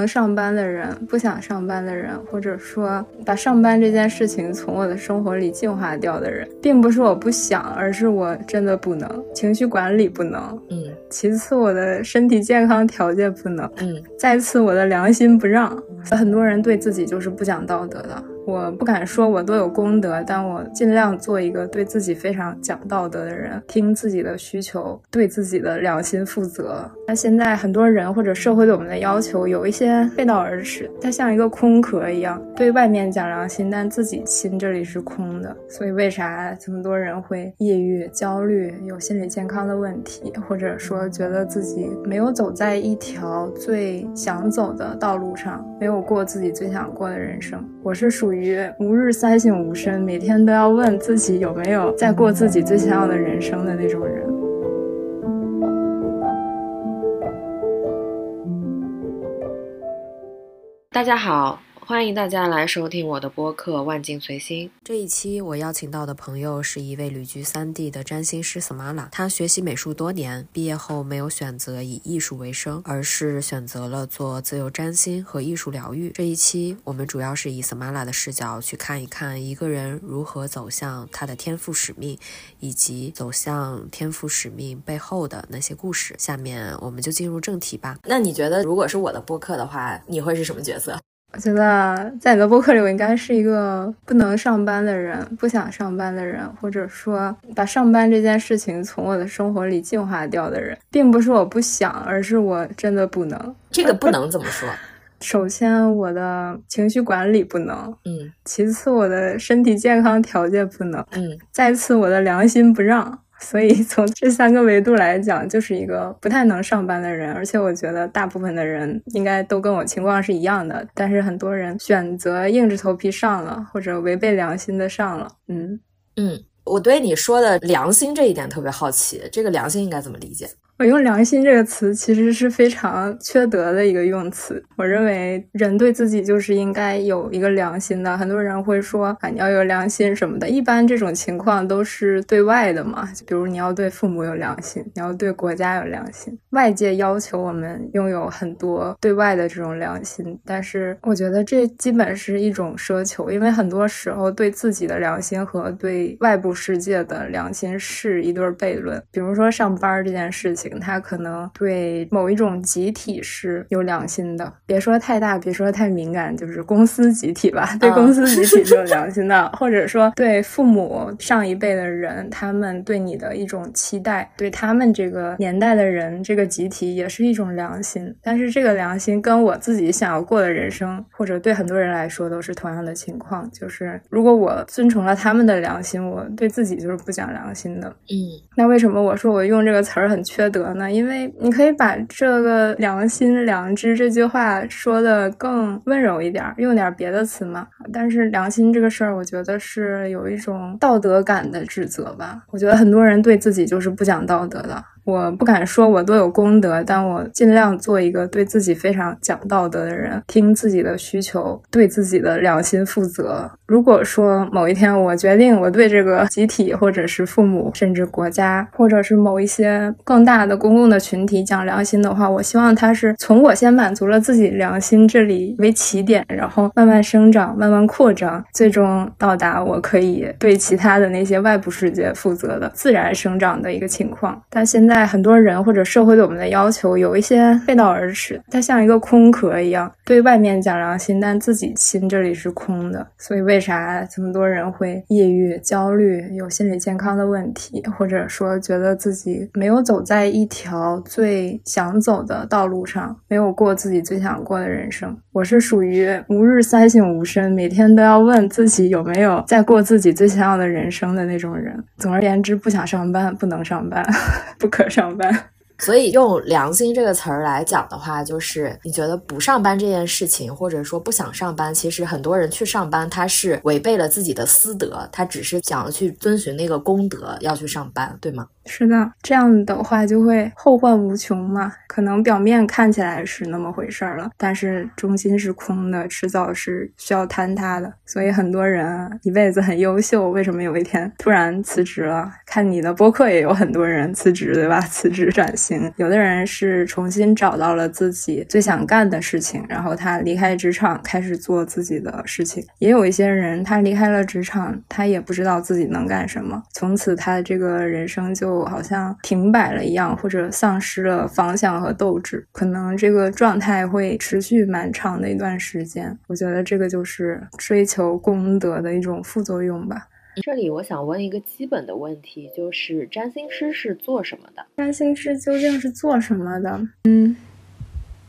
能上班的人，不想上班的人，或者说把上班这件事情从我的生活里净化掉的人，并不是我不想，而是我真的不能，情绪管理不能，嗯，其次我的身体健康条件不能，嗯，再次我的良心不让，很多人对自己就是不讲道德的。我不敢说我多有功德，但我尽量做一个对自己非常讲道德的人，听自己的需求，对自己的良心负责。那现在很多人或者社会对我们的要求有一些背道而驰，它像一个空壳一样，对外面讲良心，但自己心这里是空的。所以为啥这么多人会抑郁、焦虑，有心理健康的问题，或者说我觉得自己没有走在一条最想走的道路上，没有过自己最想过的人生？我是属。于吾日三省吾身，每天都要问自己有没有在过自己最想要的人生的那种人。大家好。欢迎大家来收听我的播客《万境随心》。这一期我邀请到的朋友是一位旅居三地的占星师 Samala。他学习美术多年，毕业后没有选择以艺术为生，而是选择了做自由占星和艺术疗愈。这一期我们主要是以 Samala 的视角去看一看一个人如何走向他的天赋使命，以及走向天赋使命背后的那些故事。下面我们就进入正题吧。那你觉得，如果是我的播客的话，你会是什么角色？我觉得在你的播客里，我应该是一个不能上班的人，不想上班的人，或者说把上班这件事情从我的生活里净化掉的人，并不是我不想，而是我真的不能。这个不能怎么说？首先，我的情绪管理不能，嗯；其次，我的身体健康条件不能，嗯；再次，我的良心不让。所以从这三个维度来讲，就是一个不太能上班的人，而且我觉得大部分的人应该都跟我情况是一样的。但是很多人选择硬着头皮上了，或者违背良心的上了。嗯嗯，我对你说的良心这一点特别好奇，这个良心应该怎么理解？我用“良心”这个词其实是非常缺德的一个用词。我认为人对自己就是应该有一个良心的。很多人会说啊，你要有良心什么的。一般这种情况都是对外的嘛，就比如你要对父母有良心，你要对国家有良心。外界要求我们拥有很多对外的这种良心，但是我觉得这基本是一种奢求，因为很多时候对自己的良心和对外部世界的良心是一对悖论。比如说上班这件事情。他可能对某一种集体是有良心的，别说太大，别说太敏感，就是公司集体吧，对公司集体是有 良心的，或者说对父母上一辈的人，他们对你的一种期待，对他们这个年代的人，这个集体也是一种良心。但是这个良心跟我自己想要过的人生，或者对很多人来说都是同样的情况，就是如果我遵从了他们的良心，我对自己就是不讲良心的。嗯，那为什么我说我用这个词儿很缺德？因为你可以把这个良心、良知这句话说的更温柔一点，用点别的词嘛。但是良心这个事儿，我觉得是有一种道德感的指责吧。我觉得很多人对自己就是不讲道德的。我不敢说我多有功德，但我尽量做一个对自己非常讲道德的人，听自己的需求，对自己的良心负责。如果说某一天我决定我对这个集体，或者是父母，甚至国家，或者是某一些更大的公共的群体讲良心的话，我希望他是从我先满足了自己良心这里为起点，然后慢慢生长，慢慢扩张，最终到达我可以对其他的那些外部世界负责的自然生长的一个情况。但现在。在很多人或者社会对我们的要求有一些背道而驰，它像一个空壳一样，对外面讲良心，但自己心这里是空的。所以为啥这么多人会抑郁、焦虑，有心理健康的问题，或者说觉得自己没有走在一条最想走的道路上，没有过自己最想过的人生？我是属于吾日三省吾身，每天都要问自己有没有在过自己最想要的人生的那种人。总而言之，不想上班，不能上班，不可。上班，所以用良心这个词儿来讲的话，就是你觉得不上班这件事情，或者说不想上班，其实很多人去上班，他是违背了自己的私德，他只是想要去遵循那个公德要去上班，对吗？是的，这样的话就会后患无穷嘛。可能表面看起来是那么回事儿了，但是中心是空的，迟早是需要坍塌的。所以很多人一辈子很优秀，为什么有一天突然辞职了？看你的播客也有很多人辞职，对吧？辞职转型，有的人是重新找到了自己最想干的事情，然后他离开职场，开始做自己的事情。也有一些人，他离开了职场，他也不知道自己能干什么，从此他的这个人生就好像停摆了一样，或者丧失了方向和斗志，可能这个状态会持续蛮长的一段时间。我觉得这个就是追求功德的一种副作用吧。这里我想问一个基本的问题，就是占星师是做什么的？占星师究竟是做什么的？嗯，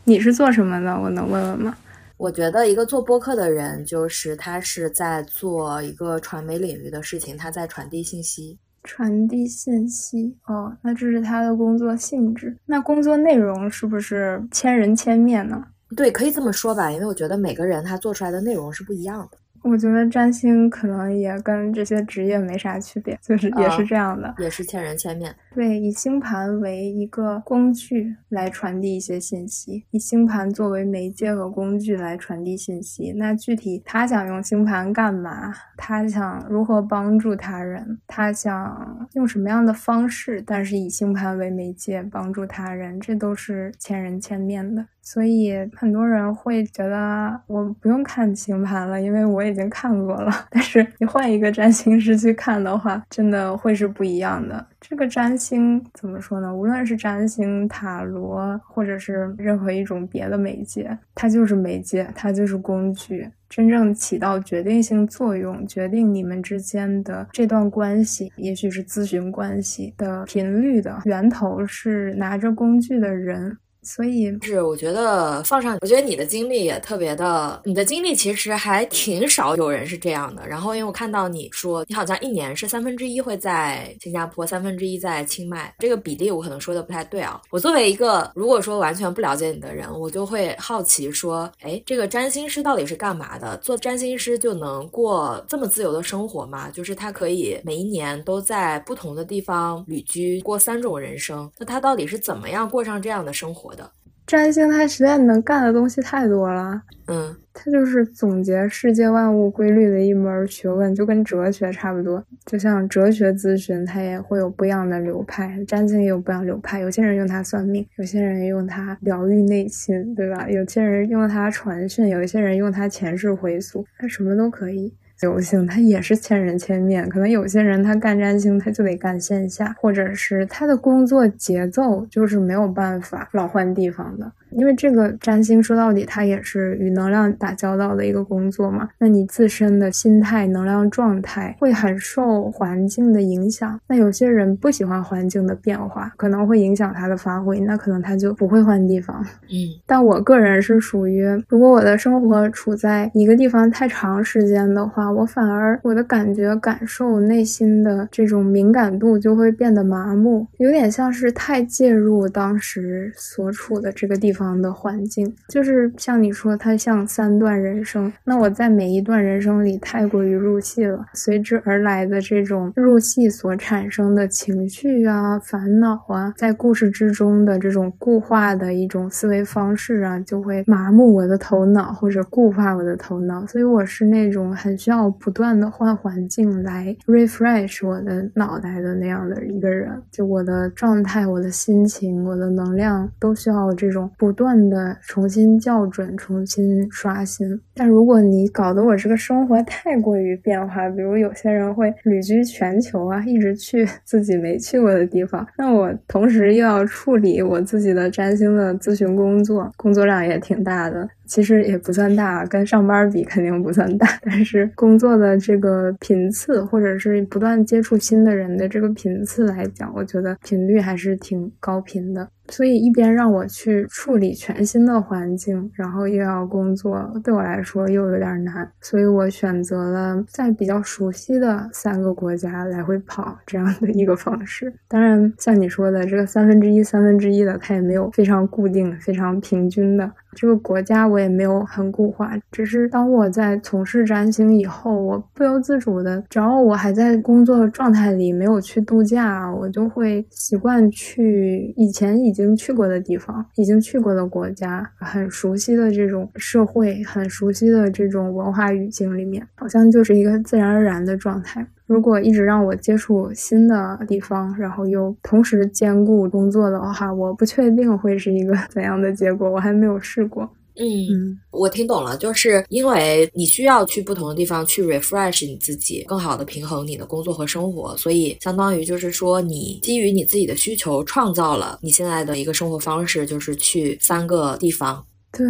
你是做什么的？我能问问吗？我觉得一个做播客的人，就是他是在做一个传媒领域的事情，他在传递信息。传递信息哦，那这是他的工作性质。那工作内容是不是千人千面呢？对，可以这么说吧，因为我觉得每个人他做出来的内容是不一样的。我觉得占星可能也跟这些职业没啥区别，就是也是这样的，也是千人千面。对，以星盘为一个工具来传递一些信息，以星盘作为媒介和工具来传递信息。那具体他想用星盘干嘛？他想如何帮助他人？他想用什么样的方式？但是以星盘为媒介帮助他人，这都是千人千面的。所以很多人会觉得我不用看星盘了，因为我已经看过了。但是你换一个占星师去看的话，真的会是不一样的。这个占星怎么说呢？无论是占星、塔罗，或者是任何一种别的媒介，它就是媒介，它就是工具。真正起到决定性作用，决定你们之间的这段关系，也许是咨询关系的频率的源头，是拿着工具的人。所以是，我觉得放上，我觉得你的经历也特别的，你的经历其实还挺少有人是这样的。然后，因为我看到你说，你好像一年是三分之一会在新加坡，三分之一在清迈，这个比例我可能说的不太对啊。我作为一个如果说完全不了解你的人，我就会好奇说，哎，这个占星师到底是干嘛的？做占星师就能过这么自由的生活吗？就是他可以每一年都在不同的地方旅居，过三种人生。那他到底是怎么样过上这样的生活？的占星，它实在能干的东西太多了。嗯，它就是总结世界万物规律的一门学问，就跟哲学差不多。就像哲学咨询，它也会有不一样的流派，占星也有不一样流派。有些人用它算命，有些人用它疗愈内心，对吧？有些人用它传讯，有一些人用它前世回溯，它什么都可以。流行它也是千人千面，可能有些人他干占星他就得干线下，或者是他的工作节奏就是没有办法老换地方的。因为这个占星说到底，它也是与能量打交道的一个工作嘛。那你自身的心态、能量状态会很受环境的影响。那有些人不喜欢环境的变化，可能会影响他的发挥，那可能他就不会换地方。嗯，但我个人是属于，如果我的生活处在一个地方太长时间的话，我反而我的感觉、感受、内心的这种敏感度就会变得麻木，有点像是太介入当时所处的这个地方。方的环境就是像你说，它像三段人生。那我在每一段人生里太过于入戏了，随之而来的这种入戏所产生的情绪啊、烦恼啊，在故事之中的这种固化的一种思维方式啊，就会麻木我的头脑或者固化我的头脑。所以我是那种很需要不断的换环境来 refresh 我的脑袋的那样的一个人。就我的状态、我的心情、我的能量都需要这种不。不断的重新校准、重新刷新。但如果你搞得我这个生活太过于变化，比如有些人会旅居全球啊，一直去自己没去过的地方，那我同时又要处理我自己的占星的咨询工作，工作量也挺大的。其实也不算大，跟上班比肯定不算大，但是工作的这个频次，或者是不断接触新的人的这个频次来讲，我觉得频率还是挺高频的。所以一边让我去处理全新的环境，然后又要工作，对我来说又有点难。所以我选择了在比较熟悉的三个国家来回跑这样的一个方式。当然，像你说的这个三分之一、三分之一的，它也没有非常固定、非常平均的。这个国家我也没有很固化，只是当我在从事占星以后，我不由自主的，只要我还在工作状态里，没有去度假，我就会习惯去以前已经去过的地方，已经去过的国家，很熟悉的这种社会，很熟悉的这种文化语境里面，好像就是一个自然而然的状态。如果一直让我接触新的地方，然后又同时兼顾工作的话，我不确定会是一个 怎样的结果。我还没有试过。嗯，我听懂了，就是因为你需要去不同的地方去 refresh 你自己，更好的平衡你的工作和生活，所以相当于就是说，你基于你自己的需求，创造了你现在的一个生活方式，就是去三个地方。对。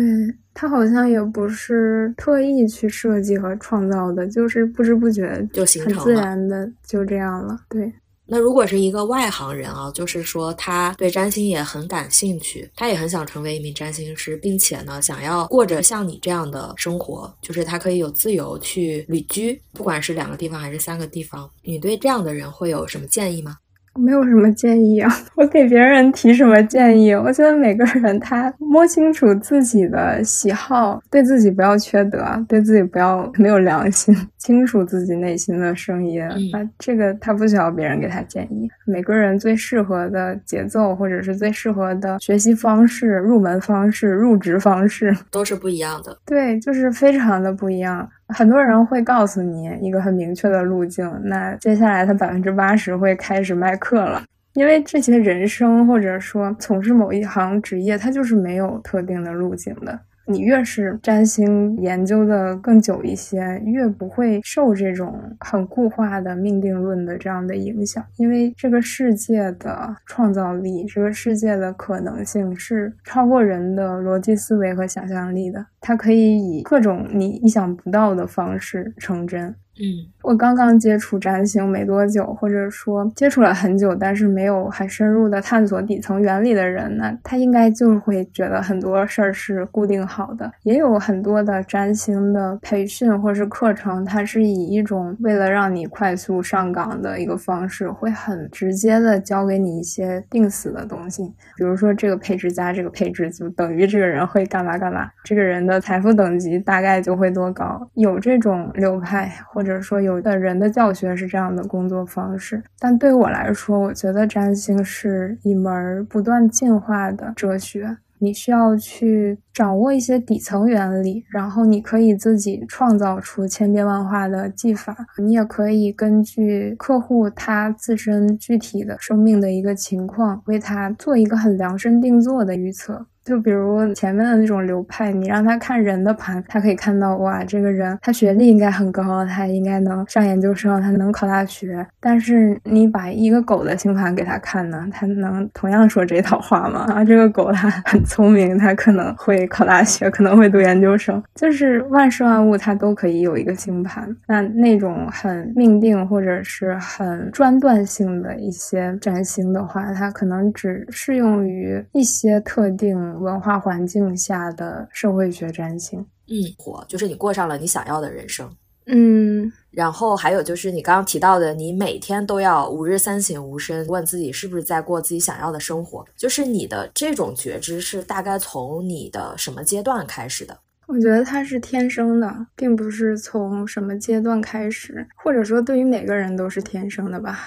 他好像也不是特意去设计和创造的，就是不知不觉就形成了，自然的就这样了。对，那如果是一个外行人啊，就是说他对占星也很感兴趣，他也很想成为一名占星师，并且呢，想要过着像你这样的生活，就是他可以有自由去旅居，不管是两个地方还是三个地方。你对这样的人会有什么建议吗？没有什么建议啊，我给别人提什么建议？我觉得每个人他摸清楚自己的喜好，对自己不要缺德，对自己不要没有良心，清楚自己内心的声音啊，这个他不需要别人给他建议。每个人最适合的节奏，或者是最适合的学习方式、入门方式、入职方式，都是不一样的。对，就是非常的不一样。很多人会告诉你一个很明确的路径，那接下来他百分之八十会开始卖课了，因为这些人生或者说从事某一行职业，它就是没有特定的路径的。你越是占星研究的更久一些，越不会受这种很固化的命定论的这样的影响，因为这个世界的创造力，这个世界的可能性是超过人的逻辑思维和想象力的，它可以以各种你意想不到的方式成真。嗯，我刚刚接触占星没多久，或者说接触了很久，但是没有很深入的探索底层原理的人呢，他应该就会觉得很多事儿是固定好的。也有很多的占星的培训或是课程，它是以一种为了让你快速上岗的一个方式，会很直接的教给你一些定死的东西，比如说这个配置加这个配置就等于这个人会干嘛干嘛，这个人的财富等级大概就会多高，有这种流派或。或者说，有的人的教学是这样的工作方式，但对我来说，我觉得占星是一门不断进化的哲学。你需要去掌握一些底层原理，然后你可以自己创造出千变万化的技法。你也可以根据客户他自身具体的生命的一个情况，为他做一个很量身定做的预测。就比如前面的那种流派，你让他看人的盘，他可以看到哇，这个人他学历应该很高，他应该能上研究生，他能考大学。但是你把一个狗的星盘给他看呢，他能同样说这套话吗？啊，这个狗它很聪明，它可能会考大学，可能会读研究生。就是万事万物它都可以有一个星盘。那那种很命定或者是很专断性的一些占星的话，它可能只适用于一些特定。文化环境下的社会学占星，嗯，活就是你过上了你想要的人生，嗯，然后还有就是你刚刚提到的，你每天都要五日三省吾身，问自己是不是在过自己想要的生活，就是你的这种觉知是大概从你的什么阶段开始的？我觉得它是天生的，并不是从什么阶段开始，或者说对于每个人都是天生的吧。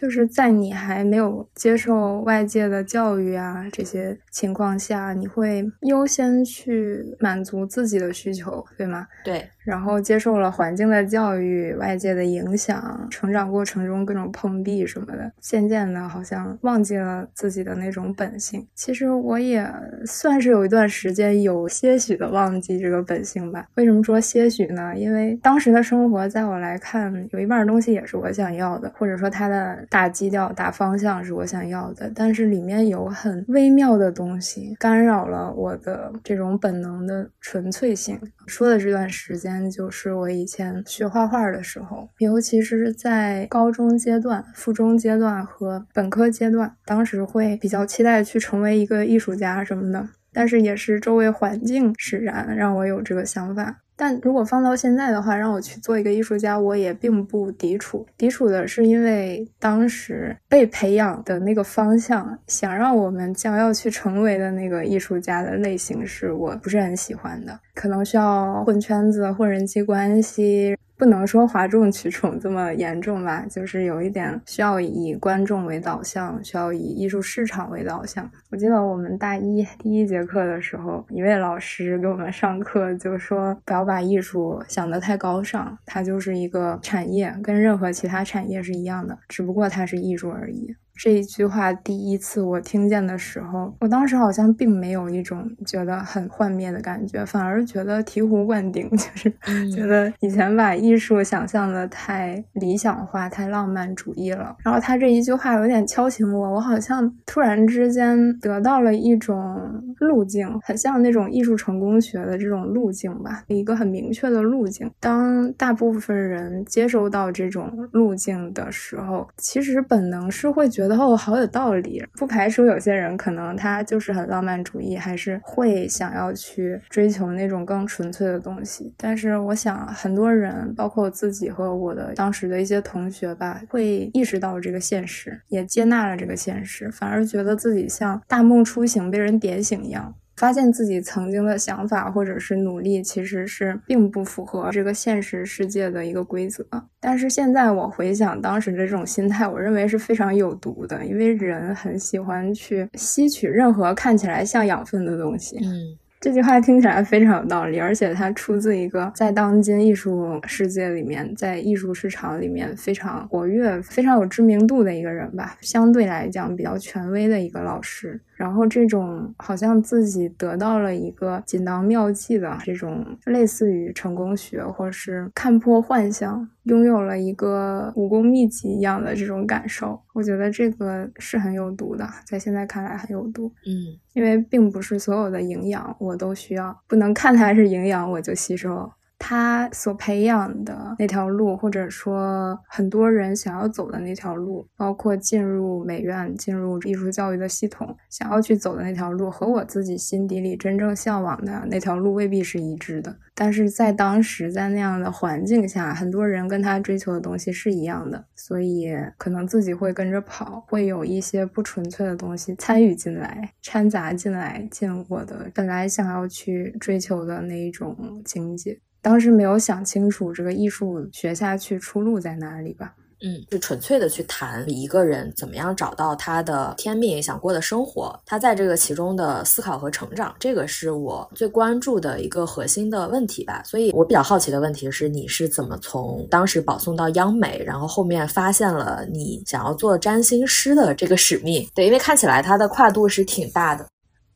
就是在你还没有接受外界的教育啊这些情况下，你会优先去满足自己的需求，对吗？对。然后接受了环境的教育、外界的影响，成长过程中各种碰壁什么的，渐渐的好像忘记了自己的那种本性。其实我也算是有一段时间有些许的忘记这个本性吧。为什么说些许呢？因为当时的生活在我来看，有一半东西也是我想要的，或者说它的大基调、大方向是我想要的，但是里面有很微妙的东西干扰了我的这种本能的纯粹性。说的这段时间。就是我以前学画画的时候，尤其是在高中阶段、附中阶段和本科阶段，当时会比较期待去成为一个艺术家什么的。但是也是周围环境使然，让我有这个想法。但如果放到现在的话，让我去做一个艺术家，我也并不抵触。抵触的是因为当时被培养的那个方向，想让我们将要去成为的那个艺术家的类型，是我不是很喜欢的，可能需要混圈子、混人际关系。不能说哗众取宠这么严重吧，就是有一点需要以观众为导向，需要以艺术市场为导向。我记得我们大一第一节课的时候，一位老师给我们上课就说，不要把艺术想得太高尚，它就是一个产业，跟任何其他产业是一样的，只不过它是艺术而已。这一句话第一次我听见的时候，我当时好像并没有一种觉得很幻灭的感觉，反而觉得醍醐灌顶，就是觉得以前把艺术想象的太理想化、太浪漫主义了。然后他这一句话有点敲醒我，我好像突然之间得到了一种路径，很像那种艺术成功学的这种路径吧，一个很明确的路径。当大部分人接收到这种路径的时候，其实本能是会觉得。然后好有道理，不排除有些人可能他就是很浪漫主义，还是会想要去追求那种更纯粹的东西。但是我想，很多人，包括我自己和我的当时的一些同学吧，会意识到这个现实，也接纳了这个现实，反而觉得自己像大梦初醒，被人点醒一样。发现自己曾经的想法或者是努力，其实是并不符合这个现实世界的一个规则。但是现在我回想当时的这种心态，我认为是非常有毒的，因为人很喜欢去吸取任何看起来像养分的东西。嗯。这句话听起来非常有道理，而且它出自一个在当今艺术世界里面，在艺术市场里面非常活跃、非常有知名度的一个人吧，相对来讲比较权威的一个老师。然后这种好像自己得到了一个锦囊妙计的这种类似于成功学，或是看破幻象，拥有了一个武功秘籍一样的这种感受，我觉得这个是很有毒的，在现在看来很有毒。嗯，因为并不是所有的营养我都需要，不能看它是营养我就吸收。他所培养的那条路，或者说很多人想要走的那条路，包括进入美院、进入艺术教育的系统，想要去走的那条路，和我自己心底里真正向往的那条路未必是一致的。但是在当时，在那样的环境下，很多人跟他追求的东西是一样的，所以可能自己会跟着跑，会有一些不纯粹的东西参与进来、掺杂进来，进我的本来想要去追求的那一种境界。当时没有想清楚这个艺术学下去出路在哪里吧？嗯，就纯粹的去谈一个人怎么样找到他的天命，想过的生活，他在这个其中的思考和成长，这个是我最关注的一个核心的问题吧。所以我比较好奇的问题是，你是怎么从当时保送到央美，然后后面发现了你想要做占星师的这个使命？对，因为看起来它的跨度是挺大的。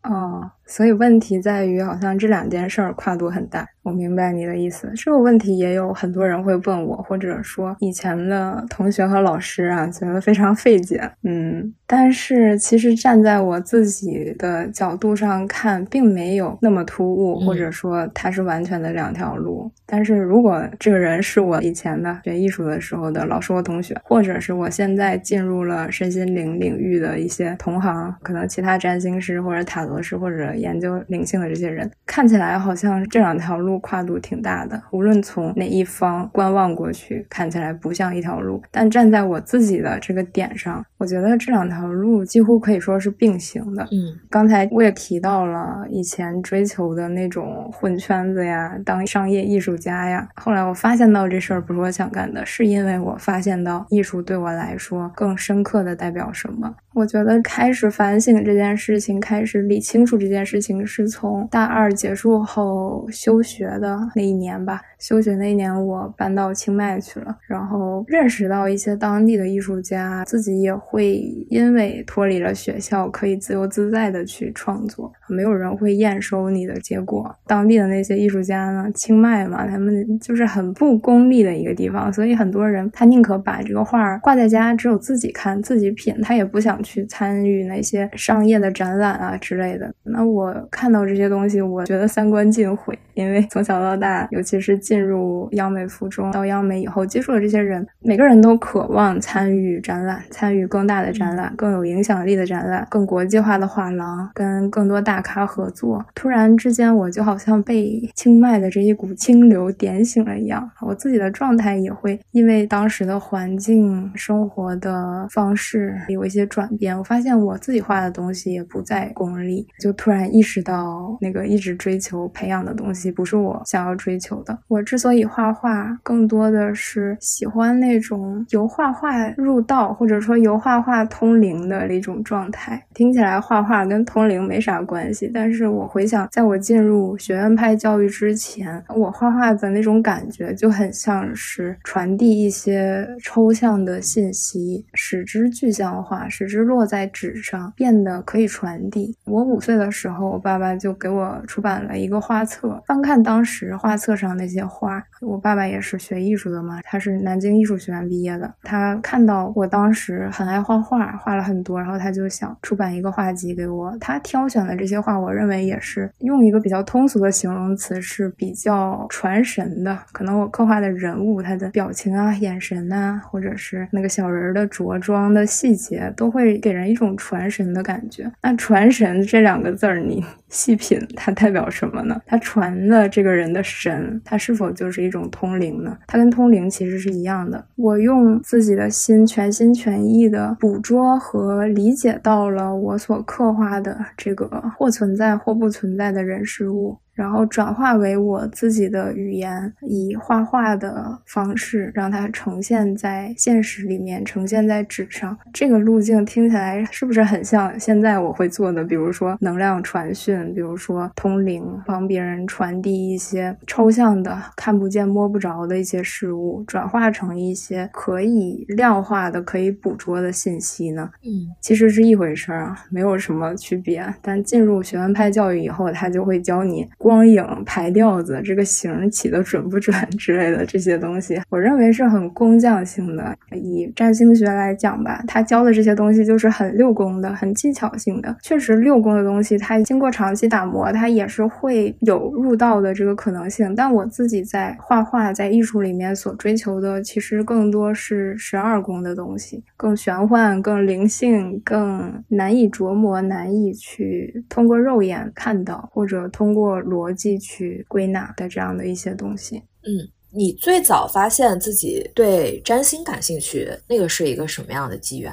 哦，所以问题在于，好像这两件事儿跨度很大。我明白你的意思，这个问题也有很多人会问我，或者说以前的同学和老师啊，觉得非常费解。嗯，但是其实站在我自己的角度上看，并没有那么突兀，或者说它是完全的两条路。但是如果这个人是我以前的学艺术的时候的老师或同学，或者是我现在进入了身心灵领域的一些同行，可能其他占星师或者塔罗师或者研究灵性的这些人，看起来好像这两条路。跨度挺大的，无论从哪一方观望过去，看起来不像一条路，但站在我自己的这个点上，我觉得这两条路几乎可以说是并行的。嗯，刚才我也提到了以前追求的那种混圈子呀，当商业艺术家呀，后来我发现到这事儿不是我想干的，是因为我发现到艺术对我来说更深刻的代表什么。我觉得开始反省这件事情，开始理清楚这件事情，是从大二结束后休学的那一年吧。休学那一年，我搬到清迈去了，然后认识到一些当地的艺术家，自己也会因为脱离了学校，可以自由自在的去创作，没有人会验收你的结果。当地的那些艺术家呢，清迈嘛，他们就是很不功利的一个地方，所以很多人他宁可把这个画挂在家，只有自己看自己品，他也不想去参与那些商业的展览啊之类的。那我看到这些东西，我觉得三观尽毁，因为从小到大，尤其是进入央美附中到央美以后，接触的这些人，每个人都渴望参与展览，参与更大的展览，更有影响力的展览，更国际化的画廊，跟更多大咖合作。突然之间，我就好像被清迈的这一股清流点醒了一样，我自己的状态也会因为当时的环境、生活的方式有一些转变。我发现我自己画的东西也不再功利，就突然意识到那个一直追求培养的东西不是我想要追求的。我之所以画画，更多的是喜欢那种由画画入道，或者说由画画通灵的一种状态。听起来画画跟通灵没啥关系，但是我回想，在我进入学院派教育之前，我画画的那种感觉就很像是传递一些抽象的信息，使之具象化，使之落在纸上，变得可以传递。我五岁的时候，我爸爸就给我出版了一个画册，翻看当时画册上那些画。我爸爸也是学艺术的嘛，他是南京艺术学院毕业的，他看到我当时很爱画画，画了很多，然后他就想出版一个画集给我。他挑选的这些画，我认为也是用一个比较通俗的形容词，是比较传神的。可能我刻画的人物，他的表情啊、眼神呐，或者是那个小人的着装的细节，都会给人一种传神的感觉。那“传神”这两个字儿，你细品，它代表什么呢？它传的这个人的神，它是否就是一种通灵呢？它跟通灵其实是一样的。我用自己的心全心全意的捕捉和理解到了我所刻画的这个或存在或不存在的人事物。然后转化为我自己的语言，以画画的方式让它呈现在现实里面，呈现在纸上。这个路径听起来是不是很像现在我会做的？比如说能量传讯，比如说通灵，帮别人传递一些抽象的、看不见、摸不着的一些事物，转化成一些可以量化的、可以捕捉的信息呢？嗯，其实是一回事儿啊，没有什么区别。但进入学院派教育以后，他就会教你。光影排调子，这个形起的准不准之类的这些东西，我认为是很工匠性的。以占星学来讲吧，他教的这些东西就是很六宫的、很技巧性的。确实，六宫的东西，它经过长期打磨，它也是会有入道的这个可能性。但我自己在画画、在艺术里面所追求的，其实更多是十二宫的东西，更玄幻、更灵性、更难以琢磨、难以去通过肉眼看到，或者通过。逻辑去归纳的这样的一些东西。嗯，你最早发现自己对占星感兴趣，那个是一个什么样的机缘？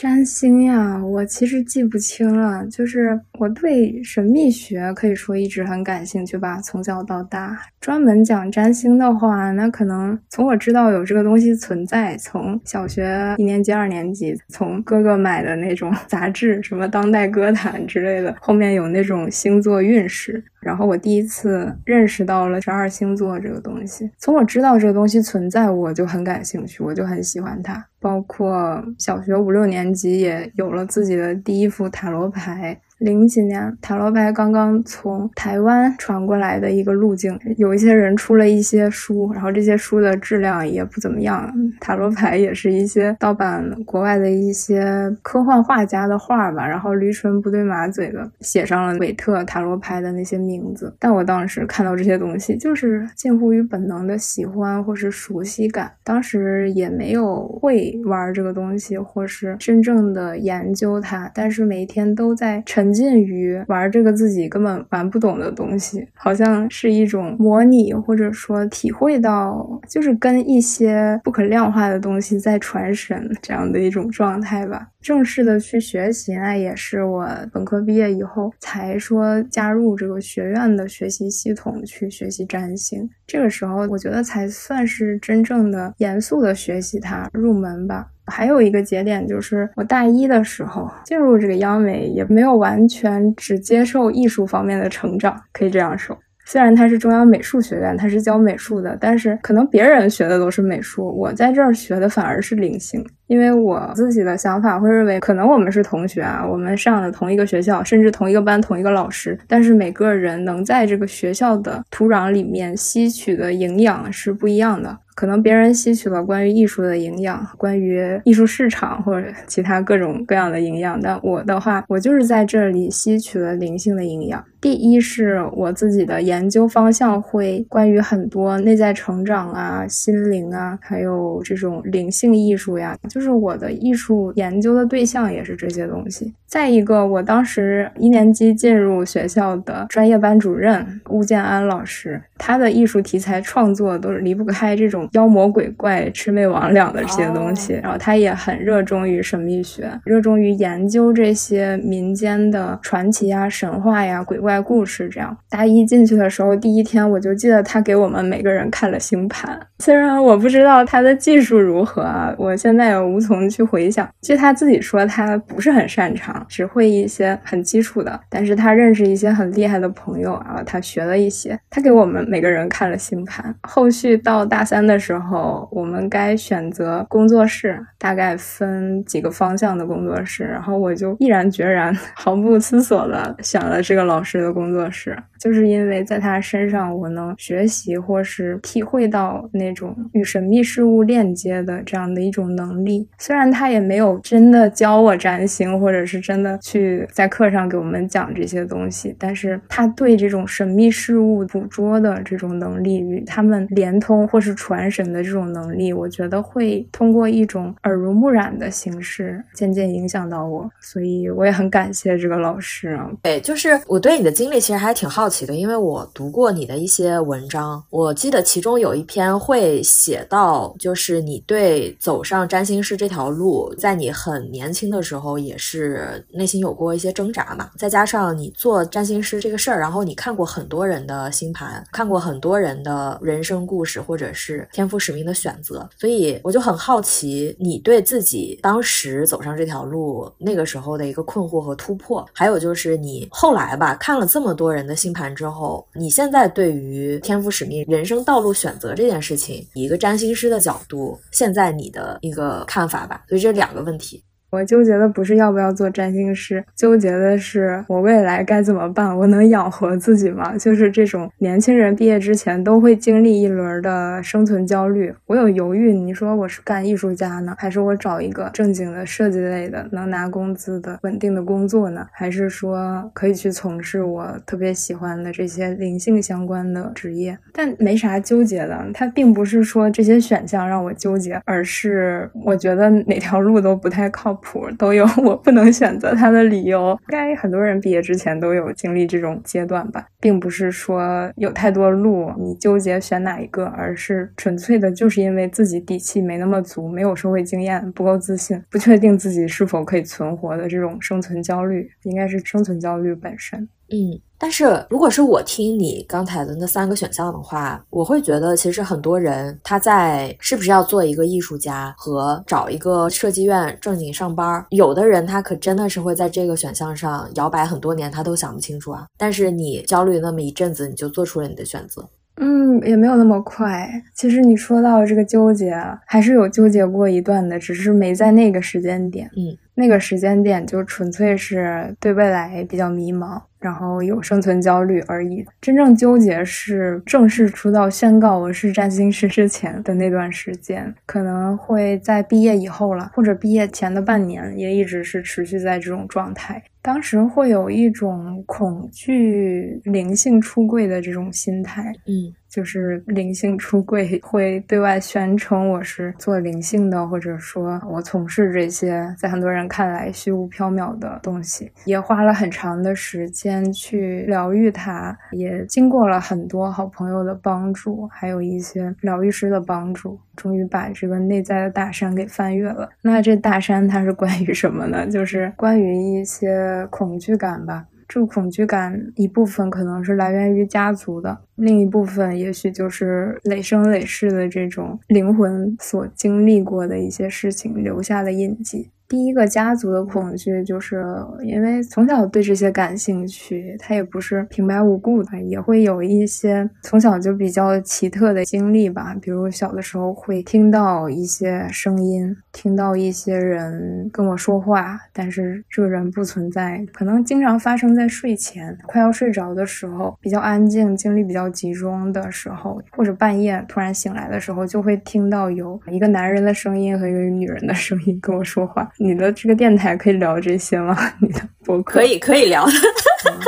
占星呀，我其实记不清了。就是我对神秘学可以说一直很感兴趣吧，从小到大。专门讲占星的话，那可能从我知道有这个东西存在，从小学一年级、二年级，从哥哥买的那种 杂志，什么《当代歌坛》之类的，后面有那种星座运势。然后我第一次认识到了十二星座这个东西。从我知道这个东西存在，我就很感兴趣，我就很喜欢它。包括小学五六年级也有了自己的第一副塔罗牌。零几年，塔罗牌刚刚从台湾传过来的一个路径，有一些人出了一些书，然后这些书的质量也不怎么样。塔罗牌也是一些盗版国外的一些科幻画家的画吧，然后驴唇不对马嘴的写上了韦特塔罗牌的那些名字。但我当时看到这些东西，就是近乎于本能的喜欢或是熟悉感，当时也没有会玩这个东西，或是真正的研究它，但是每天都在沉。沉浸于玩这个自己根本玩不懂的东西，好像是一种模拟，或者说体会到，就是跟一些不可量化的东西在传神这样的一种状态吧。正式的去学习，那也是我本科毕业以后才说加入这个学院的学习系统去学习占星。这个时候，我觉得才算是真正的严肃的学习它入门吧。还有一个节点就是我大一的时候进入这个央美，也没有完全只接受艺术方面的成长，可以这样说。虽然它是中央美术学院，它是教美术的，但是可能别人学的都是美术，我在这儿学的反而是灵性。因为我自己的想法会认为，可能我们是同学啊，我们上的同一个学校，甚至同一个班、同一个老师，但是每个人能在这个学校的土壤里面吸取的营养是不一样的。可能别人吸取了关于艺术的营养，关于艺术市场或者其他各种各样的营养，但我的话，我就是在这里吸取了灵性的营养。第一是我自己的研究方向会关于很多内在成长啊、心灵啊，还有这种灵性艺术呀，就是我的艺术研究的对象也是这些东西。再一个，我当时一年级进入学校的专业班主任吴建安老师，他的艺术题材创作都是离不开这种妖魔鬼怪、魑魅魍魉的这些东西，然后他也很热衷于神秘学，热衷于研究这些民间的传奇呀、神话呀、鬼怪。故事这样，大一进去的时候，第一天我就记得他给我们每个人看了星盘。虽然我不知道他的技术如何啊，我现在也无从去回想。据他自己说，他不是很擅长，只会一些很基础的。但是他认识一些很厉害的朋友啊，他学了一些。他给我们每个人看了星盘。后续到大三的时候，我们该选择工作室，大概分几个方向的工作室。然后我就毅然决然、毫不思索的选了这个老师。的工作室，就是因为在他身上，我能学习或是体会到那种与神秘事物链接的这样的一种能力。虽然他也没有真的教我占星，或者是真的去在课上给我们讲这些东西，但是他对这种神秘事物捕捉的这种能力，与他们连通或是传神的这种能力，我觉得会通过一种耳濡目染的形式，渐渐影响到我。所以我也很感谢这个老师啊。对，就是我对你的。经历其实还挺好奇的，因为我读过你的一些文章，我记得其中有一篇会写到，就是你对走上占星师这条路，在你很年轻的时候也是内心有过一些挣扎嘛。再加上你做占星师这个事儿，然后你看过很多人的星盘，看过很多人的人生故事或者是天赋使命的选择，所以我就很好奇你对自己当时走上这条路那个时候的一个困惑和突破，还有就是你后来吧看。了这么多人的星盘之后，你现在对于天赋使命、人生道路选择这件事情，以一个占星师的角度，现在你的一个看法吧。所以这两个问题。我纠结的不是要不要做占星师，纠结的是我未来该怎么办？我能养活自己吗？就是这种年轻人毕业之前都会经历一轮的生存焦虑。我有犹豫，你说我是干艺术家呢，还是我找一个正经的设计类的能拿工资的稳定的工作呢？还是说可以去从事我特别喜欢的这些灵性相关的职业？但没啥纠结的，它并不是说这些选项让我纠结，而是我觉得哪条路都不太靠。谱都有 我不能选择他的理由，应该很多人毕业之前都有经历这种阶段吧，并不是说有太多路你纠结选哪一个，而是纯粹的就是因为自己底气没那么足，没有社会经验，不够自信，不确定自己是否可以存活的这种生存焦虑，应该是生存焦虑本身。嗯。但是，如果是我听你刚才的那三个选项的话，我会觉得其实很多人他在是不是要做一个艺术家和找一个设计院正经上班，有的人他可真的是会在这个选项上摇摆很多年，他都想不清楚啊。但是你焦虑那么一阵子，你就做出了你的选择。嗯，也没有那么快。其实你说到这个纠结，还是有纠结过一段的，只是没在那个时间点。嗯，那个时间点就纯粹是对未来比较迷茫。然后有生存焦虑而已，真正纠结是正式出道宣告我是占星师之前的那段时间，可能会在毕业以后了，或者毕业前的半年，也一直是持续在这种状态。当时会有一种恐惧灵性出柜的这种心态，嗯。就是灵性出柜，会对外宣称我是做灵性的，或者说我从事这些在很多人看来虚无缥缈的东西，也花了很长的时间去疗愈它，也经过了很多好朋友的帮助，还有一些疗愈师的帮助，终于把这个内在的大山给翻越了。那这大山它是关于什么呢？就是关于一些恐惧感吧。这个恐惧感一部分可能是来源于家族的，另一部分也许就是累生累世的这种灵魂所经历过的一些事情留下的印记。第一个家族的恐惧，就是因为从小对这些感兴趣，他也不是平白无故的，也会有一些从小就比较奇特的经历吧。比如小的时候会听到一些声音，听到一些人跟我说话，但是这个人不存在，可能经常发生在睡前，快要睡着的时候，比较安静，精力比较集中的时候，或者半夜突然醒来的时候，就会听到有一个男人的声音和一个女人的声音跟我说话。你的这个电台可以聊这些吗？你的博客可以可以聊。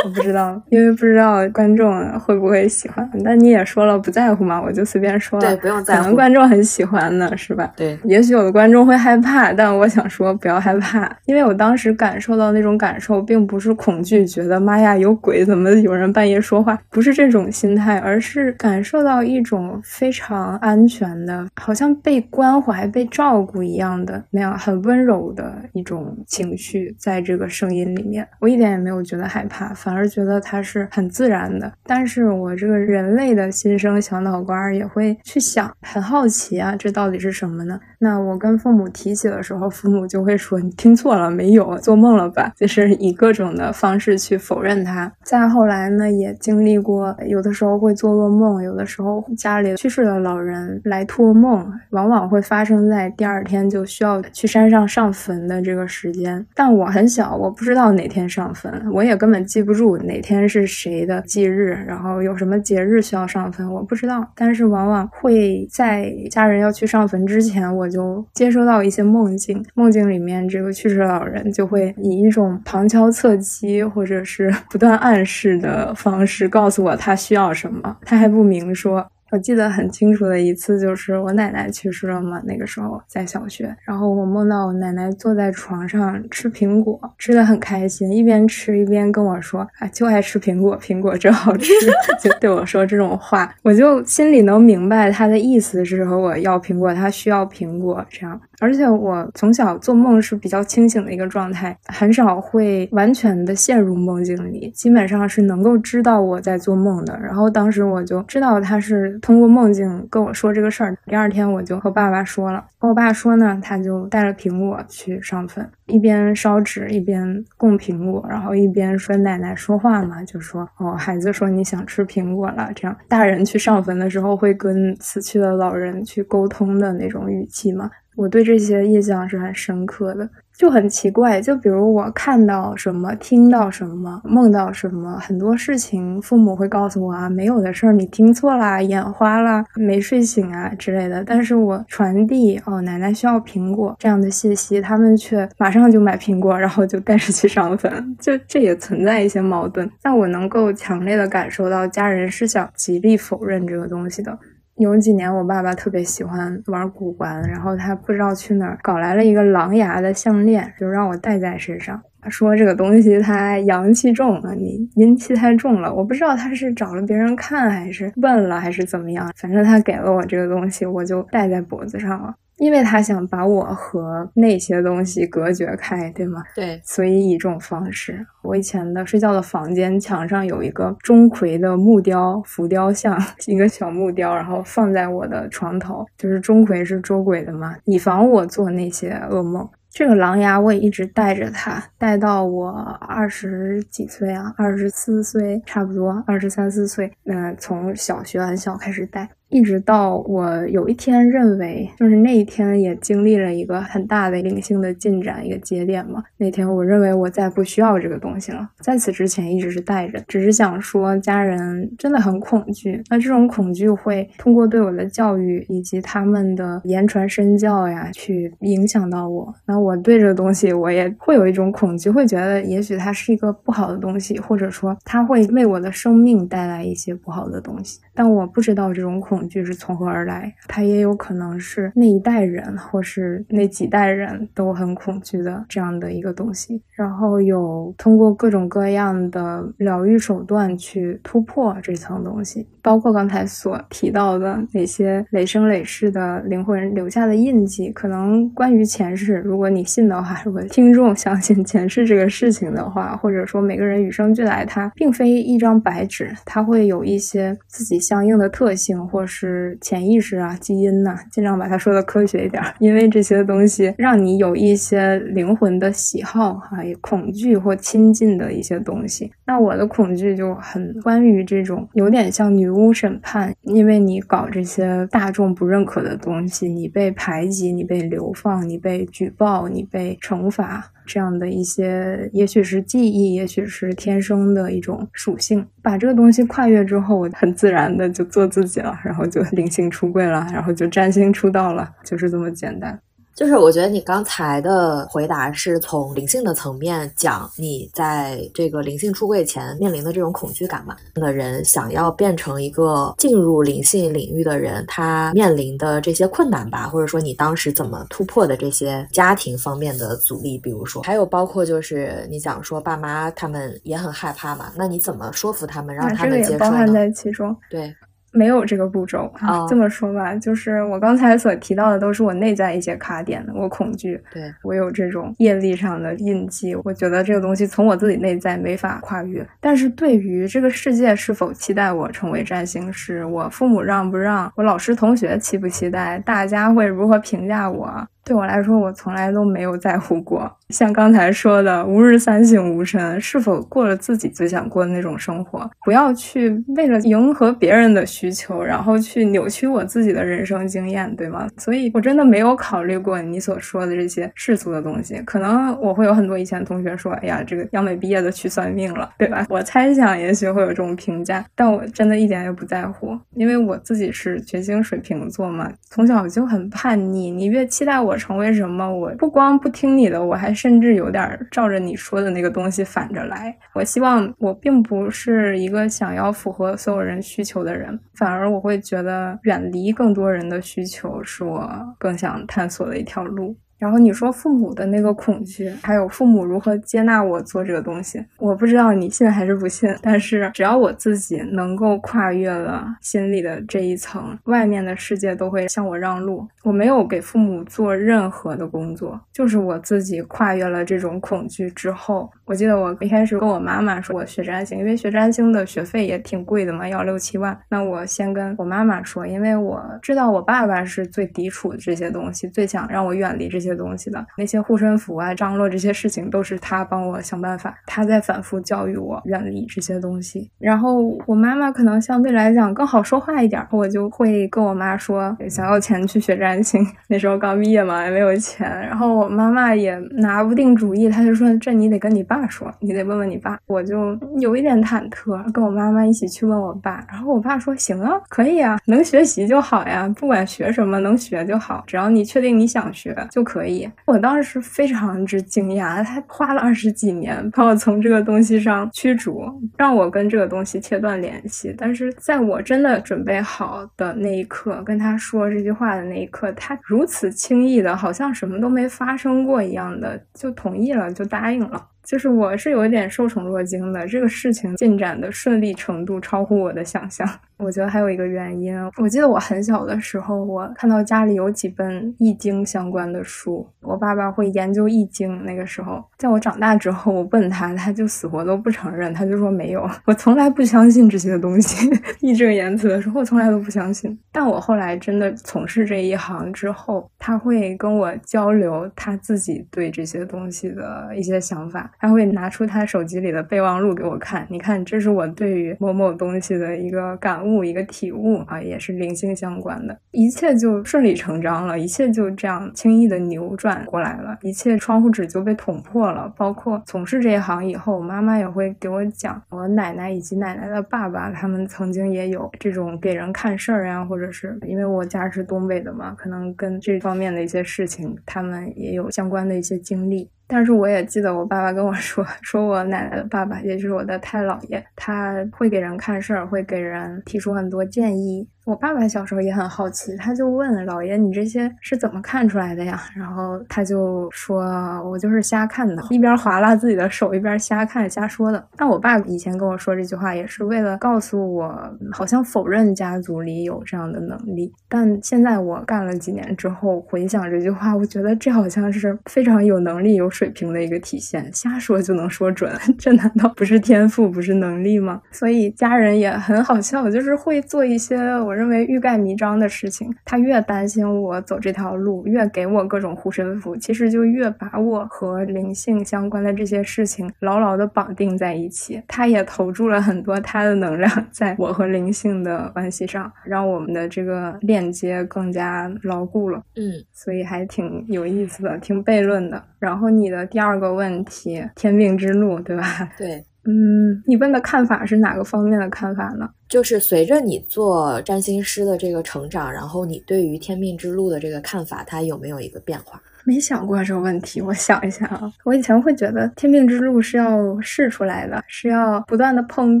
我不知道，因为不知道观众会不会喜欢。但你也说了不在乎嘛，我就随便说了。对，不用在乎。可能观众很喜欢呢，是吧？对。也许有的观众会害怕，但我想说不要害怕，因为我当时感受到那种感受，并不是恐惧，觉得妈呀有鬼，怎么有人半夜说话？不是这种心态，而是感受到一种非常安全的，好像被关怀、被照顾一样的那样很温柔的的一种情绪，在这个声音里面，我一点也没有觉得害怕。反而觉得它是很自然的，但是我这个人类的心生小脑瓜也会去想，很好奇啊，这到底是什么呢？那我跟父母提起的时候，父母就会说你听错了，没有，做梦了吧？就是以各种的方式去否认它。再后来呢，也经历过，有的时候会做噩梦，有的时候家里去世的老人来托梦，往往会发生在第二天就需要去山上上坟的这个时间。但我很小，我不知道哪天上坟，我也根本记不。不住哪天是谁的忌日，然后有什么节日需要上坟，我不知道。但是往往会在家人要去上坟之前，我就接收到一些梦境，梦境里面这个去世老人就会以一种旁敲侧击或者是不断暗示的方式告诉我他需要什么，他还不明说。我记得很清楚的一次，就是我奶奶去世了嘛。那个时候在小学，然后我梦到我奶奶坐在床上吃苹果，吃的很开心，一边吃一边跟我说：“啊，就爱吃苹果，苹果真好吃。”就对我说这种话，我就心里能明白她的意思是和我要苹果，她需要苹果这样。而且我从小做梦是比较清醒的一个状态，很少会完全的陷入梦境里，基本上是能够知道我在做梦的。然后当时我就知道他是通过梦境跟我说这个事儿。第二天我就和爸爸说了，跟我爸说呢，他就带了苹果去上坟，一边烧纸一边供苹果，然后一边说奶奶说话嘛，就说哦，孩子说你想吃苹果了，这样大人去上坟的时候会跟死去的老人去沟通的那种语气嘛。我对这些印象是很深刻的，就很奇怪。就比如我看到什么、听到什么、梦到什么，很多事情父母会告诉我啊，没有的事儿，你听错啦，眼花啦，没睡醒啊之类的。但是我传递哦，奶奶需要苹果这样的信息，他们却马上就买苹果，然后就带着去上坟。就这也存在一些矛盾，但我能够强烈的感受到家人是想极力否认这个东西的。有几年，我爸爸特别喜欢玩古玩，然后他不知道去哪儿搞来了一个狼牙的项链，就让我戴在身上。他说这个东西它阳气重了，你阴气太重了。我不知道他是找了别人看，还是问了，还是怎么样。反正他给了我这个东西，我就戴在脖子上了。因为他想把我和那些东西隔绝开，对吗？对，所以以这种方式。我以前的睡觉的房间墙上有一个钟馗的木雕浮雕像，一个小木雕，然后放在我的床头，就是钟馗是捉鬼的嘛，以防我做那些噩梦。这个狼牙我也一直带着它，带到我二十几岁啊，二十四岁差不多，二十三四岁，嗯，从小学很小开始戴。一直到我有一天认为，就是那一天也经历了一个很大的灵性的进展，一个节点嘛。那天我认为我再不需要这个东西了，在此之前一直是带着，只是想说家人真的很恐惧。那这种恐惧会通过对我的教育以及他们的言传身教呀，去影响到我。那我对这个东西我也会有一种恐惧，会觉得也许它是一个不好的东西，或者说它会为我的生命带来一些不好的东西。但我不知道这种恐。恐惧是从何而来？它也有可能是那一代人，或是那几代人都很恐惧的这样的一个东西。然后有通过各种各样的疗愈手段去突破这层东西，包括刚才所提到的那些累生累世的灵魂留下的印记。可能关于前世，如果你信的话，如果听众相信前世这个事情的话，或者说每个人与生俱来，它并非一张白纸，它会有一些自己相应的特性，或是潜意识啊、基因呐，尽量把它说的科学一点，因为这些东西让你有一些灵魂的喜好哈，恐惧或亲近的一些东西。那我的恐惧就很关于这种有点像女巫审判，因为你搞这些大众不认可的东西，你被排挤，你被流放，你被举报，你被惩罚。这样的一些，也许是记忆，也许是天生的一种属性。把这个东西跨越之后，很自然的就做自己了，然后就 灵性出柜了，然后就占星出道了，就是这么简单。就是我觉得你刚才的回答是从灵性的层面讲，你在这个灵性出柜前面临的这种恐惧感嘛？的人想要变成一个进入灵性领域的人，他面临的这些困难吧，或者说你当时怎么突破的这些家庭方面的阻力，比如说，还有包括就是你讲说爸妈他们也很害怕嘛，那你怎么说服他们让他们接受呢？包含在其中，对。没有这个步骤啊，这么说吧，就是我刚才所提到的都是我内在一些卡点的，我恐惧，对我有这种业力上的印记，我觉得这个东西从我自己内在没法跨越。但是对于这个世界是否期待我成为占星师，我父母让不让，我老师同学期不期待，大家会如何评价我？对我来说，我从来都没有在乎过。像刚才说的，吾日三省吾身，是否过了自己最想过的那种生活？不要去为了迎合别人的需求，然后去扭曲我自己的人生经验，对吗？所以，我真的没有考虑过你所说的这些世俗的东西。可能我会有很多以前同学说：“哎呀，这个央美毕业的去算命了，对吧？”我猜想，也许会有这种评价，但我真的一点也不在乎，因为我自己是决星水瓶座嘛，从小就很叛逆。你越期待我。我成为什么？我不光不听你的，我还甚至有点照着你说的那个东西反着来。我希望我并不是一个想要符合所有人需求的人，反而我会觉得远离更多人的需求是我更想探索的一条路。然后你说父母的那个恐惧，还有父母如何接纳我做这个东西，我不知道你信还是不信。但是只要我自己能够跨越了心里的这一层，外面的世界都会向我让路。我没有给父母做任何的工作，就是我自己跨越了这种恐惧之后。我记得我一开始跟我妈妈说，我学占星，因为学占星的学费也挺贵的嘛，要六七万。那我先跟我妈妈说，因为我知道我爸爸是最抵触这些东西，最想让我远离这些。东西的那些护身符啊、张罗这些事情，都是他帮我想办法，他在反复教育我远离这些东西。然后我妈妈可能相对来讲更好说话一点，我就会跟我妈说想要钱去学占星。那时候刚毕业嘛，也没有钱。然后我妈妈也拿不定主意，她就说这你得跟你爸说，你得问问你爸。我就有一点忐忑，跟我妈妈一起去问我爸。然后我爸说行啊，可以啊，能学习就好呀，不管学什么能学就好，只要你确定你想学就可。可以，我当时非常之惊讶，他花了二十几年把我从这个东西上驱逐，让我跟这个东西切断联系。但是在我真的准备好的那一刻，跟他说这句话的那一刻，他如此轻易的，好像什么都没发生过一样的，就同意了，就答应了。就是我是有一点受宠若惊的，这个事情进展的顺利程度超乎我的想象。我觉得还有一个原因，我记得我很小的时候，我看到家里有几本易经相关的书，我爸爸会研究易经。那个时候，在我长大之后，我问他，他就死活都不承认，他就说没有。我从来不相信这些东西，义正言辞的说，我从来都不相信。但我后来真的从事这一行之后，他会跟我交流他自己对这些东西的一些想法，他会拿出他手机里的备忘录给我看，你看，这是我对于某某东西的一个感悟。一个体悟啊，也是灵性相关的，一切就顺理成章了，一切就这样轻易的扭转过来了，一切窗户纸就被捅破了。包括从事这一行以后，妈妈也会给我讲，我奶奶以及奶奶的爸爸，他们曾经也有这种给人看事儿呀，或者是因为我家是东北的嘛，可能跟这方面的一些事情，他们也有相关的一些经历。但是我也记得我爸爸跟我说，说我奶奶的爸爸，也就是我的太姥爷，他会给人看事儿，会给人提出很多建议。我爸爸小时候也很好奇，他就问老爷：“你这些是怎么看出来的呀？”然后他就说：“我就是瞎看的，一边划拉自己的手，一边瞎看瞎说的。”但我爸以前跟我说这句话，也是为了告诉我，好像否认家族里有这样的能力。但现在我干了几年之后，回想这句话，我觉得这好像是非常有能力、有水平的一个体现。瞎说就能说准，这难道不是天赋，不是能力吗？所以家人也很好笑，就是会做一些我。我认为欲盖弥彰的事情，他越担心我走这条路，越给我各种护身符，其实就越把我和灵性相关的这些事情牢牢的绑定在一起。他也投注了很多他的能量在我和灵性的关系上，让我们的这个链接更加牢固了。嗯，所以还挺有意思的，挺悖论的。然后你的第二个问题，天命之路，对吧？对。嗯，你问的看法是哪个方面的看法呢？就是随着你做占星师的这个成长，然后你对于天命之路的这个看法，它有没有一个变化？没想过这个问题，我想一下啊。我以前会觉得天命之路是要试出来的，是要不断的碰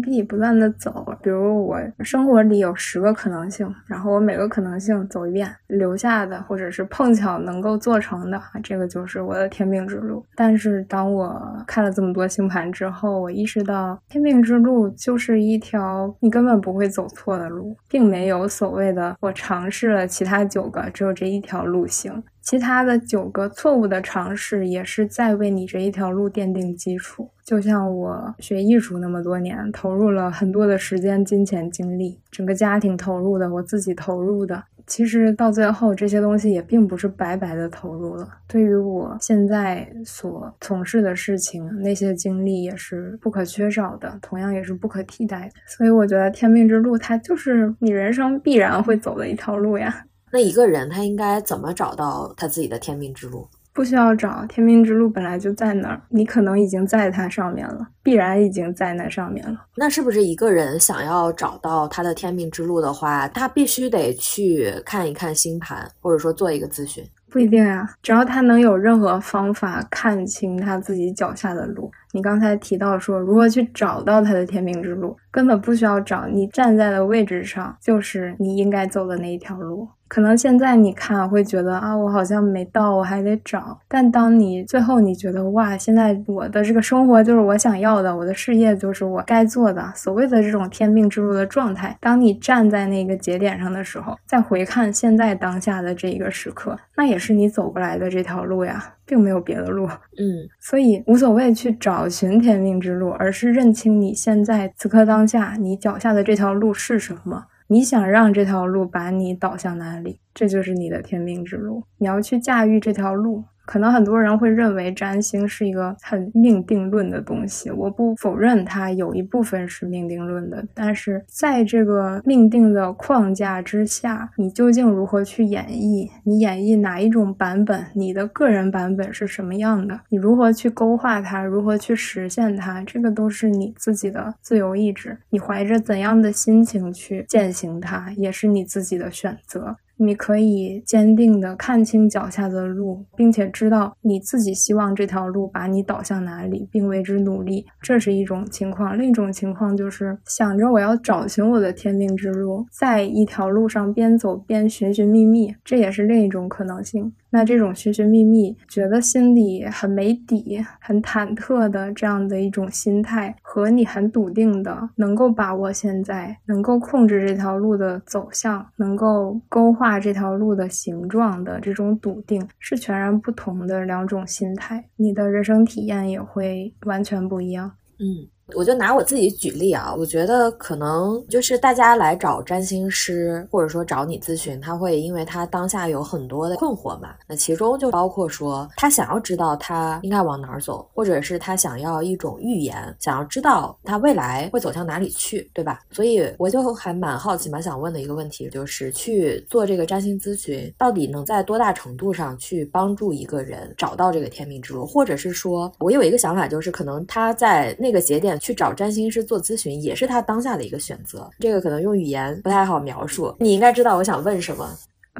壁，不断的走。比如我生活里有十个可能性，然后我每个可能性走一遍，留下的或者是碰巧能够做成的，这个就是我的天命之路。但是当我看了这么多星盘之后，我意识到天命之路就是一条你根本不会走错的路，并没有所谓的我尝试了其他九个，只有这一条路行。其他的九个错误的尝试，也是在为你这一条路奠定基础。就像我学艺术那么多年，投入了很多的时间、金钱、精力，整个家庭投入的，我自己投入的，其实到最后，这些东西也并不是白白的投入了。对于我现在所从事的事情，那些经历也是不可缺少的，同样也是不可替代的。所以，我觉得天命之路，它就是你人生必然会走的一条路呀。那一个人他应该怎么找到他自己的天命之路？不需要找，天命之路本来就在那儿，你可能已经在它上面了，必然已经在那上面了。那是不是一个人想要找到他的天命之路的话，他必须得去看一看星盘，或者说做一个咨询？不一定呀，只要他能有任何方法看清他自己脚下的路。你刚才提到说如何去找到他的天命之路，根本不需要找，你站在的位置上就是你应该走的那一条路。可能现在你看会觉得啊，我好像没到，我还得找。但当你最后你觉得哇，现在我的这个生活就是我想要的，我的事业就是我该做的，所谓的这种天命之路的状态，当你站在那个节点上的时候，再回看现在当下的这一个时刻，那也是你走过来的这条路呀。并没有别的路，嗯，所以无所谓去找寻天命之路，而是认清你现在此刻当下你脚下的这条路是什么，你想让这条路把你导向哪里，这就是你的天命之路，你要去驾驭这条路。可能很多人会认为占星是一个很命定论的东西，我不否认它有一部分是命定论的，但是在这个命定的框架之下，你究竟如何去演绎？你演绎哪一种版本？你的个人版本是什么样的？你如何去勾画它？如何去实现它？这个都是你自己的自由意志，你怀着怎样的心情去践行它，也是你自己的选择。你可以坚定地看清脚下的路，并且知道你自己希望这条路把你导向哪里，并为之努力，这是一种情况。另一种情况就是想着我要找寻我的天命之路，在一条路上边走边寻寻觅觅，这也是另一种可能性。那这种寻寻觅觅，觉得心里很没底、很忐忑的这样的一种心态，和你很笃定的能够把握现在、能够控制这条路的走向、能够勾画这条路的形状的这种笃定，是全然不同的两种心态，你的人生体验也会完全不一样。嗯。我就拿我自己举例啊，我觉得可能就是大家来找占星师，或者说找你咨询，他会因为他当下有很多的困惑嘛。那其中就包括说，他想要知道他应该往哪儿走，或者是他想要一种预言，想要知道他未来会走向哪里去，对吧？所以我就还蛮好奇，蛮想问的一个问题就是，去做这个占星咨询，到底能在多大程度上去帮助一个人找到这个天命之路，或者是说我有一个想法，就是可能他在那个节点。去找占星师做咨询，也是他当下的一个选择。这个可能用语言不太好描述，你应该知道我想问什么。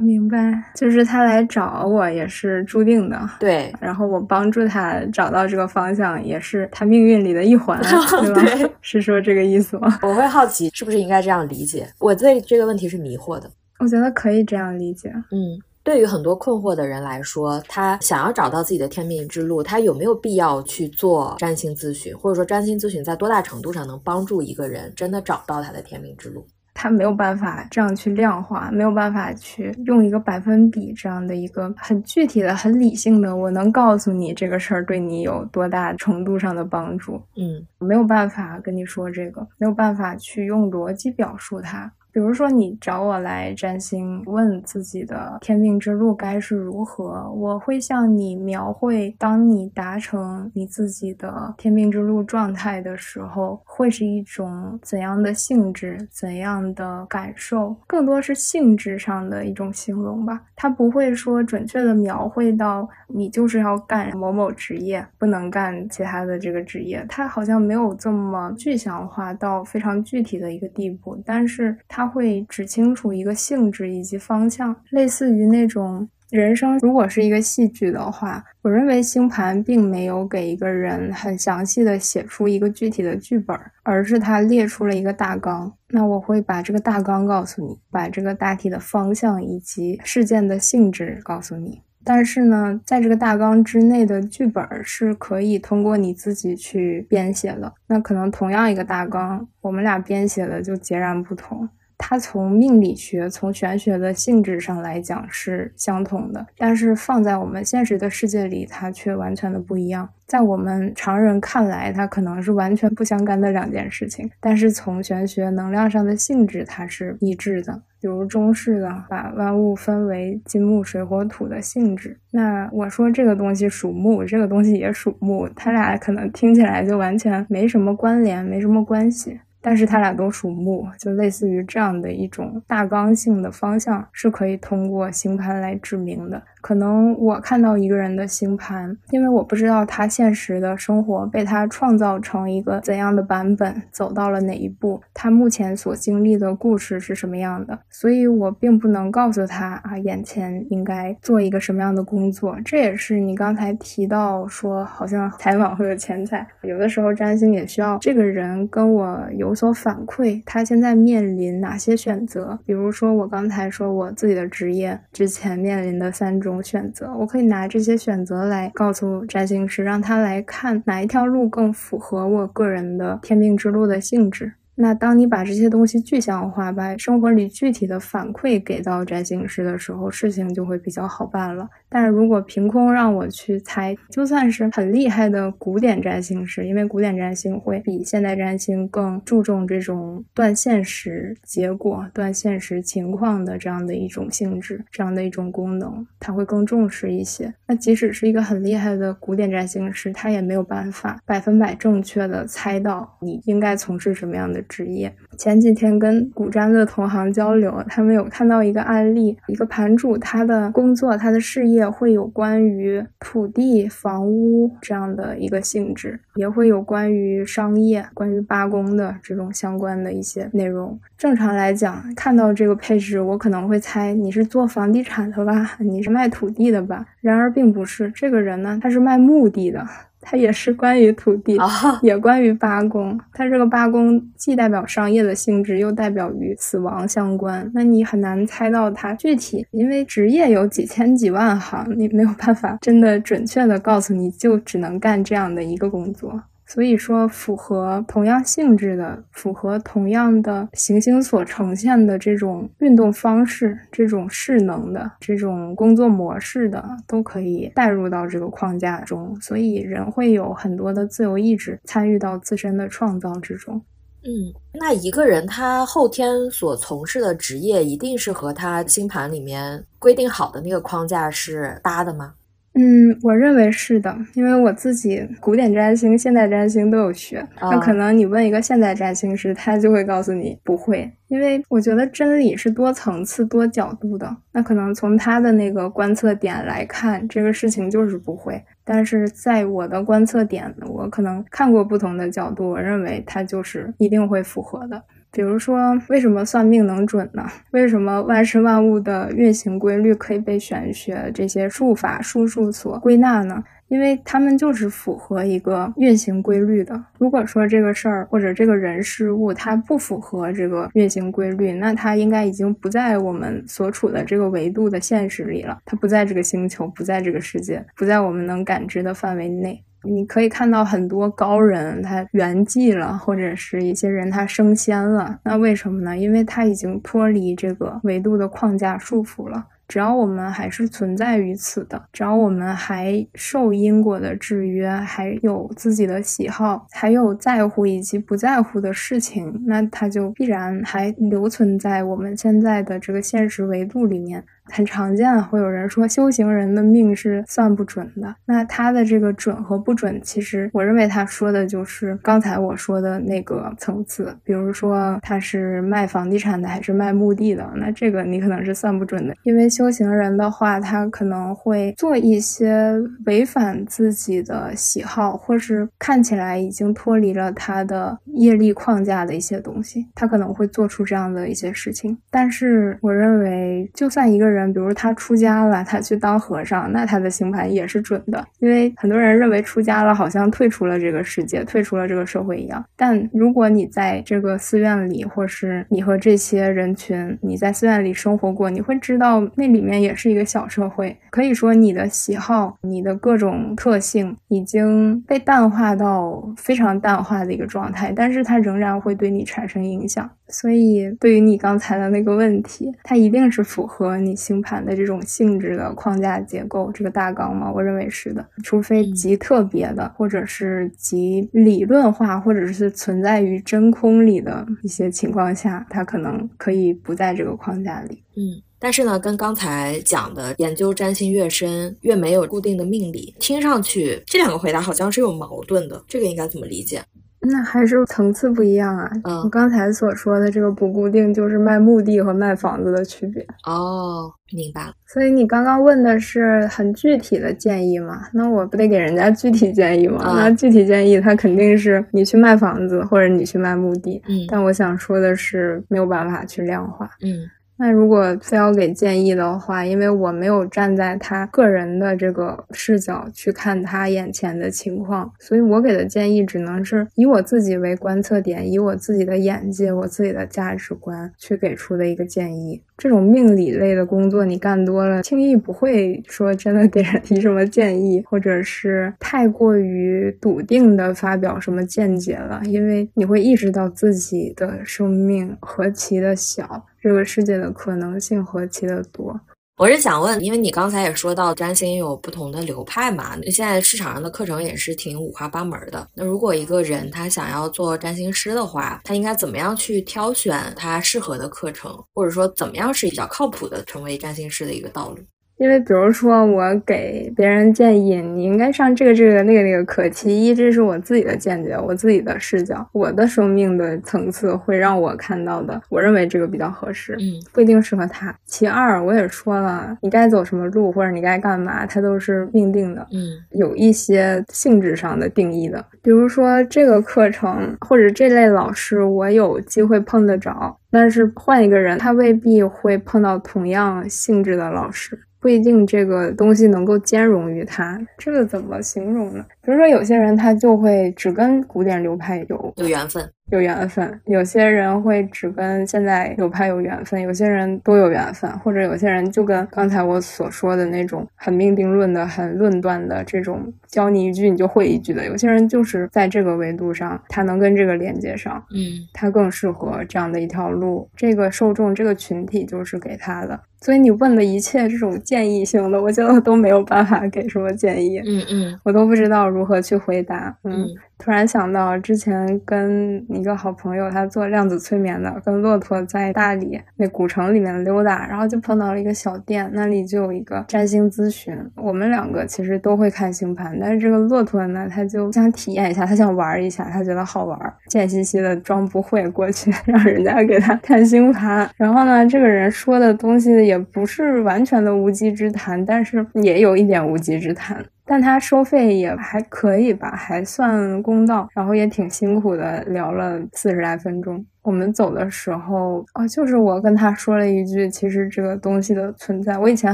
明白，就是他来找我也是注定的。对，然后我帮助他找到这个方向，也是他命运里的一环，对吧？是说这个意思吗？我会好奇，是不是应该这样理解？我对这个问题是迷惑的。我觉得可以这样理解。嗯，对于很多困惑的人来说，他想要找到自己的天命之路，他有没有必要去做占星咨询？或者说，占星咨询在多大程度上能帮助一个人真的找到他的天命之路？他没有办法这样去量化，没有办法去用一个百分比这样的一个很具体的、很理性的，我能告诉你这个事儿对你有多大程度上的帮助。嗯，没有办法跟你说这个，没有办法去用逻辑表述它。比如说，你找我来占星，问自己的天命之路该是如何，我会向你描绘，当你达成你自己的天命之路状态的时候，会是一种怎样的性质、怎样的感受，更多是性质上的一种形容吧。它不会说准确的描绘到你就是要干某某职业，不能干其他的这个职业。它好像没有这么具象化到非常具体的一个地步，但是它。他会指清楚一个性质以及方向，类似于那种人生如果是一个戏剧的话，我认为星盘并没有给一个人很详细的写出一个具体的剧本，而是他列出了一个大纲。那我会把这个大纲告诉你，把这个大体的方向以及事件的性质告诉你。但是呢，在这个大纲之内的剧本是可以通过你自己去编写的。那可能同样一个大纲，我们俩编写的就截然不同。它从命理学、从玄学的性质上来讲是相同的，但是放在我们现实的世界里，它却完全的不一样。在我们常人看来，它可能是完全不相干的两件事情，但是从玄学能量上的性质，它是一致的。比如中式的把万物分为金木水火土的性质，那我说这个东西属木，这个东西也属木，它俩可能听起来就完全没什么关联，没什么关系。但是它俩都属木，就类似于这样的一种大纲性的方向，是可以通过星盘来指明的。可能我看到一个人的星盘，因为我不知道他现实的生活被他创造成一个怎样的版本，走到了哪一步，他目前所经历的故事是什么样的，所以我并不能告诉他啊，眼前应该做一个什么样的工作。这也是你刚才提到说，好像采访会有钱财，有的时候占星也需要这个人跟我有有所反馈，他现在面临哪些选择？比如说我刚才说我自己的职业之前面临的三种。选择，我可以拿这些选择来告诉占星师，让他来看哪一条路更符合我个人的天命之路的性质。那当你把这些东西具象化，把生活里具体的反馈给到占星师的时候，事情就会比较好办了。但是如果凭空让我去猜，就算是很厉害的古典占星师，因为古典占星会比现代占星更注重这种断现实结果、断现实情况的这样的一种性质、这样的一种功能，他会更重视一些。那即使是一个很厉害的古典占星师，他也没有办法百分百正确的猜到你应该从事什么样的职业。前几天跟古占的同行交流，他们有看到一个案例，一个盘主他的工作、他的事业。也会有关于土地、房屋这样的一个性质，也会有关于商业、关于八宫的这种相关的一些内容。正常来讲，看到这个配置，我可能会猜你是做房地产的吧，你是卖土地的吧？然而并不是，这个人呢，他是卖墓地的。它也是关于土地，也关于八宫。它这个八宫既代表商业的性质，又代表与死亡相关。那你很难猜到它具体，因为职业有几千几万行，你没有办法真的准确的告诉你就只能干这样的一个工作。所以说，符合同样性质的、符合同样的行星所呈现的这种运动方式、这种势能的、这种工作模式的，都可以带入到这个框架中。所以，人会有很多的自由意志参与到自身的创造之中。嗯，那一个人他后天所从事的职业，一定是和他星盘里面规定好的那个框架是搭的吗？嗯，我认为是的，因为我自己古典占星、现代占星都有学。那可能你问一个现代占星师，他就会告诉你不会，因为我觉得真理是多层次、多角度的。那可能从他的那个观测点来看，这个事情就是不会。但是在我的观测点，我可能看过不同的角度，我认为它就是一定会符合的。比如说，为什么算命能准呢？为什么万事万物的运行规律可以被玄学这些术法术数所归纳呢？因为他们就是符合一个运行规律的。如果说这个事儿或者这个人事物它不符合这个运行规律，那它应该已经不在我们所处的这个维度的现实里了。它不在这个星球，不在这个世界，不在我们能感知的范围内。你可以看到很多高人他圆寂了，或者是一些人他升仙了。那为什么呢？因为他已经脱离这个维度的框架束缚了。只要我们还是存在于此的，只要我们还受因果的制约，还有自己的喜好，还有在乎以及不在乎的事情，那它就必然还留存在我们现在的这个现实维度里面。很常见，会有人说修行人的命是算不准的。那他的这个准和不准，其实我认为他说的就是刚才我说的那个层次。比如说他是卖房地产的还是卖墓地的，那这个你可能是算不准的。因为修行人的话，他可能会做一些违反自己的喜好，或是看起来已经脱离了他的业力框架的一些东西，他可能会做出这样的一些事情。但是我认为，就算一个人。人比如他出家了，他去当和尚，那他的星盘也是准的。因为很多人认为出家了好像退出了这个世界，退出了这个社会一样。但如果你在这个寺院里，或是你和这些人群，你在寺院里生活过，你会知道那里面也是一个小社会。可以说你的喜好、你的各种特性已经被淡化到非常淡化的一个状态，但是它仍然会对你产生影响。所以，对于你刚才的那个问题，它一定是符合你星盘的这种性质的框架结构这个大纲吗？我认为是的，除非极特别的，或者是极理论化，或者是存在于真空里的一些情况下，它可能可以不在这个框架里。嗯，但是呢，跟刚才讲的研究占星越深，越没有固定的命理，听上去这两个回答好像是有矛盾的，这个应该怎么理解？那还是层次不一样啊！我刚才所说的这个不固定，就是卖墓地和卖房子的区别。哦，明白了。所以你刚刚问的是很具体的建议嘛？那我不得给人家具体建议吗？那具体建议，他肯定是你去卖房子，或者你去卖墓地。嗯。但我想说的是，没有办法去量化。嗯。那如果非要给建议的话，因为我没有站在他个人的这个视角去看他眼前的情况，所以我给的建议只能是以我自己为观测点，以我自己的眼界、我自己的价值观去给出的一个建议。这种命理类的工作你干多了，轻易不会说真的给人提什么建议，或者是太过于笃定的发表什么见解了，因为你会意识到自己的生命何其的小。这个世界的可能性何其的多！我是想问，因为你刚才也说到占星有不同的流派嘛，现在市场上的课程也是挺五花八门的。那如果一个人他想要做占星师的话，他应该怎么样去挑选他适合的课程，或者说怎么样是比较靠谱的成为占星师的一个道路？因为比如说，我给别人建议，你应该上这个、这个、那个、那个课。其一，这是我自己的见解，我自己的视角，我的生命的层次会让我看到的。我认为这个比较合适，嗯，不一定适合他。其二，我也说了，你该走什么路或者你该干嘛，它都是命定的，嗯，有一些性质上的定义的。比如说这个课程或者这类老师，我有机会碰得着，但是换一个人，他未必会碰到同样性质的老师。不一定这个东西能够兼容于它，这个怎么形容呢？比如说有些人他就会只跟古典流派有有缘分。有缘分，有些人会只跟现在流派有缘分，有些人都有缘分，或者有些人就跟刚才我所说的那种很命定论的、很论断的这种，教你一句你就会一句的。有些人就是在这个维度上，他能跟这个连接上，嗯，他更适合这样的一条路。这个受众、这个群体就是给他的。所以你问的一切这种建议性的，我觉得都没有办法给什么建议，嗯嗯，我都不知道如何去回答，嗯。突然想到，之前跟一个好朋友，他做量子催眠的，跟骆驼在大理那古城里面溜达，然后就碰到了一个小店，那里就有一个占星咨询。我们两个其实都会看星盘，但是这个骆驼呢，他就想体验一下，他想玩一下，他觉得好玩，贱兮兮的装不会过去，让人家给他看星盘。然后呢，这个人说的东西也不是完全的无稽之谈，但是也有一点无稽之谈。但他收费也还可以吧，还算公道，然后也挺辛苦的，聊了四十来分钟。我们走的时候，哦，就是我跟他说了一句，其实这个东西的存在，我以前